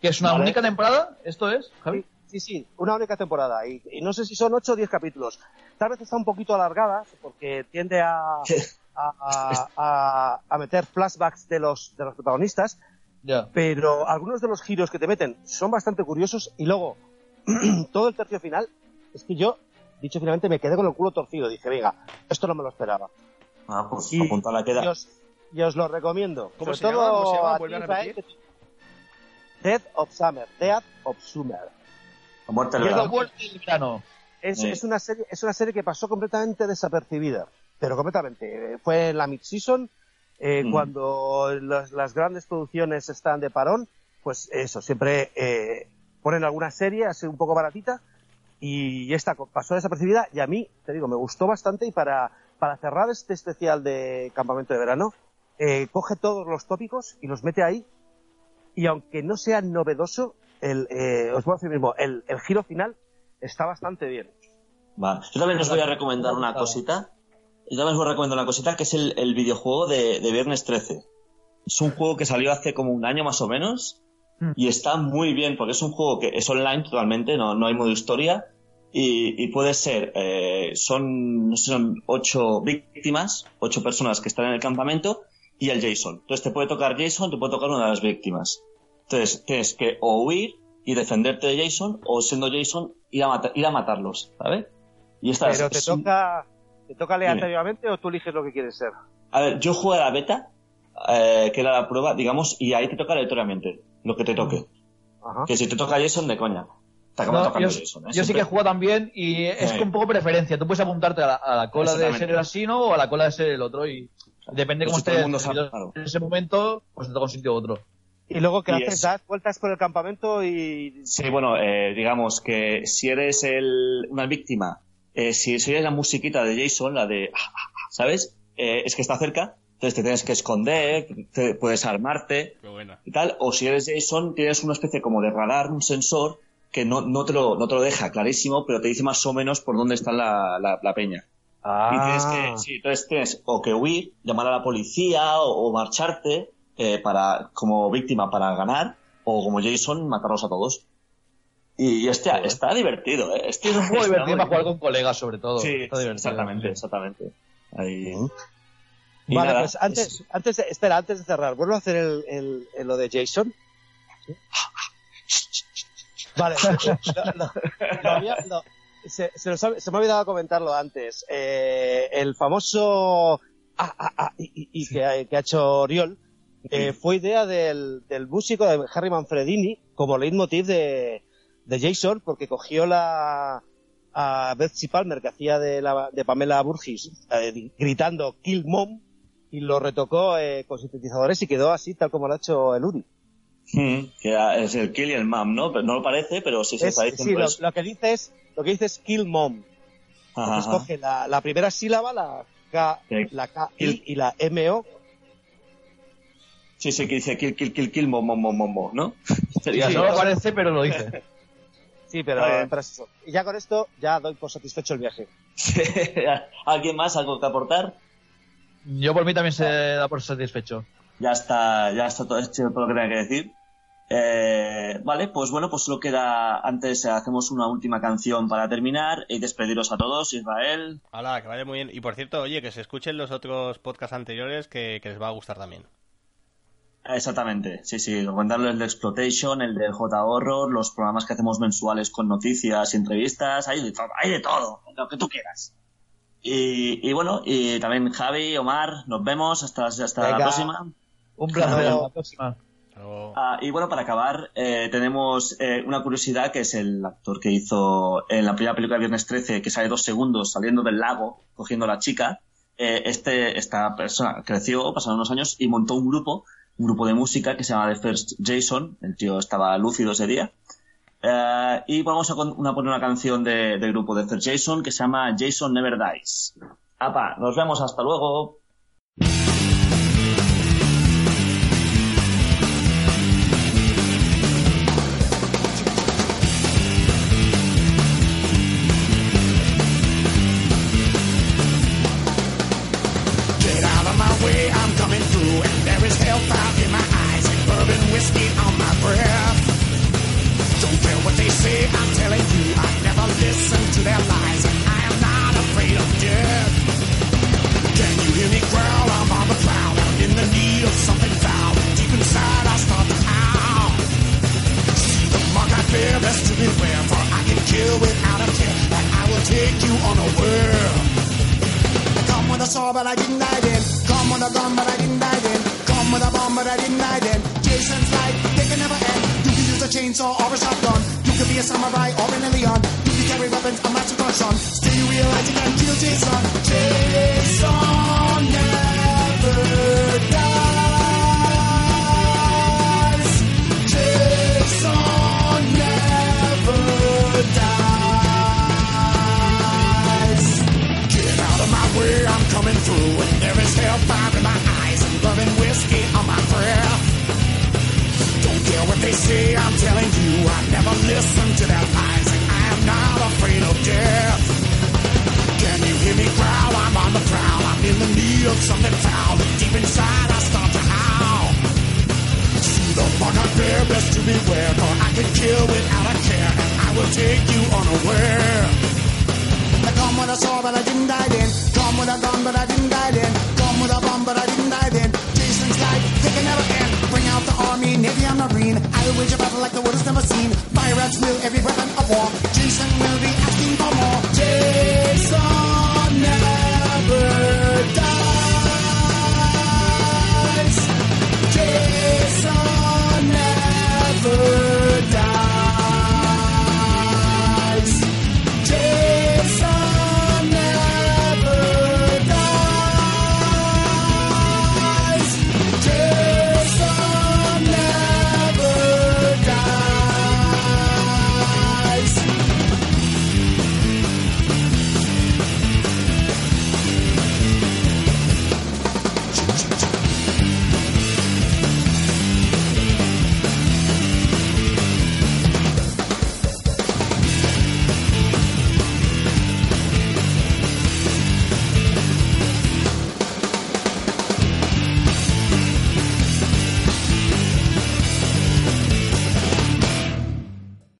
¿Que es una Vale. única temporada? ¿Esto es, Javi? Sí, sí, sí, una única temporada. Y, y no sé si son ocho o diez capítulos. Tal vez está un poquito alargada, porque tiende a, a, a- a meter flashbacks de los, de los protagonistas, Ya. pero algunos de los giros que te meten son bastante curiosos. Y luego, todo el tercio final, es que yo, dicho finalmente, me quedé con el culo torcido. Dije, venga, esto no me lo esperaba. Ah, pues Y, apuntada queda. y os, y os lo recomiendo. ¿Cómo Sobre se llama? todo ¿Cómo se llama? a a ti, repetir. que- Dead of Summer. Dead of Summer. La muerte verano. Es, Sí. es una serie, es una serie que pasó completamente desapercibida, pero completamente. Fue en la mid-season, eh, Mm. cuando las, las grandes producciones están de parón, pues eso, siempre eh, ponen alguna serie así un poco baratita y esta pasó desapercibida y a mí, te digo, me gustó bastante y para, para cerrar este especial de campamento de verano, eh, coge todos los tópicos y los mete ahí y aunque no sea novedoso, el, eh, os voy a decir mismo, el, el giro final está bastante bien. Vale. Yo también os voy a recomendar una cosita. Yo también os voy a recomendar una cosita que es el, el videojuego de, de Viernes 13. Es un juego que salió hace como un año más o menos Mm. y está muy bien porque es un juego que es online totalmente, no, no hay modo historia y, y puede ser, eh, son, no sé, son ocho víctimas, ocho personas que están en el campamento y el Jason. Entonces te puede tocar Jason, te puede tocar una de las víctimas. Entonces tienes que o huir y defenderte de Jason, o siendo Jason, ir a, mata- ir a matarlos, ¿sabes? Y esta Pero te es un- toca, ¿te toca aleatoriamente o tú eliges lo que quieres ser? A ver, yo jugué a la beta, eh, que era la prueba, digamos, y ahí te toca aleatoriamente, lo que te toque. Ajá. Que si te toca Jason, de coña. Te acaba No, tocando yo, Jason. ¿eh? yo sí que he jugado también y es Sí. con un poco preferencia. Tú puedes apuntarte a la, a la cola de ser el asino o a la cola de ser el otro y depende Pues cómo si todo esté el mundo sabe, el- claro. en ese momento, pues te toca un sitio u otro. Y luego que Y haces, es- das vueltas por el campamento y... Sí, bueno, eh, digamos que si eres el, una víctima, eh, si si oyes la musiquita de Jason, la de, ¿sabes? Eh, es que está cerca, entonces te tienes que esconder, te- puedes armarte Qué buena. y tal, o si eres Jason, tienes una especie como de radar, un sensor que no, no, te, lo, no te lo deja clarísimo, pero te dice más o menos por dónde está la, la, la peña. Y tienes que, sí, entonces tienes o que huir, llamar a la policía o, o marcharte eh, para, como víctima para ganar, o como Jason, matarlos a todos. Y, y este, está divertido, ¿eh? Este Es un juego divertido muy para jugar con colegas, sobre todo. Sí, Está divertido. exactamente, exactamente. Ahí. Y Vale, nada, pues antes, es- antes de, espera, antes de cerrar, vuelvo a hacer el, el- el- lo de Jason. Vale, lo había- lo- se, se ha- se me ha olvidado comentarlo antes. Eh, el famoso ah, ah, ah, y, y- y que, ha, que ha hecho Oriol eh, fue idea del, del músico de Harry Manfredini como leitmotiv de, de Jason, porque cogió la a Betsy Palmer que hacía de, la, de Pamela Burgis eh, gritando Kill Mom y lo retocó eh, con sintetizadores y quedó así tal como lo ha hecho el Uri. Que es el Kill y el Mam, ¿no? Pero no lo parece, pero sí se Es- está diciendo sí, lo, eso. lo que dice es lo que dice es Kill Mom. Entonces coge la, la primera sílaba, la K, Sí. la K y la MO Sí, sí, que dice Kill, Kill, Kill, Kill, Mo, Mo, Mo, Mo, Mo, ¿no? Sería no así. lo parece, pero lo dice. Sí, pero, es eso. Y ya con esto ya doy por satisfecho el viaje. ¿Alguien más? ¿Algo que aportar? Yo por mí también se da por satisfecho. Ya está, ya está todo hecho todo lo que tenía que decir. Eh, vale, pues bueno, pues solo queda antes eh, hacemos una última canción para terminar y despediros a todos, Israel. Hola, que vaya muy bien. Y por cierto, oye, que se escuchen los otros podcasts anteriores que, que les va a gustar también. Exactamente, sí, sí, comentarlo el de Exploitation, el de J Horror, los programas que hacemos mensuales con noticias y entrevistas, hay de todo, hay de todo, lo que tú quieras. Y, y bueno, y también Javi, Omar, nos vemos hasta, hasta la próxima. Un placer. Hasta la próxima. Ah, y bueno, para acabar, eh, tenemos eh, una curiosidad que es el actor que hizo en la primera película de Viernes 13, que sale dos segundos saliendo del lago, cogiendo a la chica. Eh, este, esta persona creció, pasaron unos años y montó un grupo, un grupo de música que se llama The First Jason. El tío estaba lúcido ese día. Eh, y vamos a, poner una canción de- del grupo The First Jason que se llama Jason Never Dies. Apa, nos vemos, hasta luego.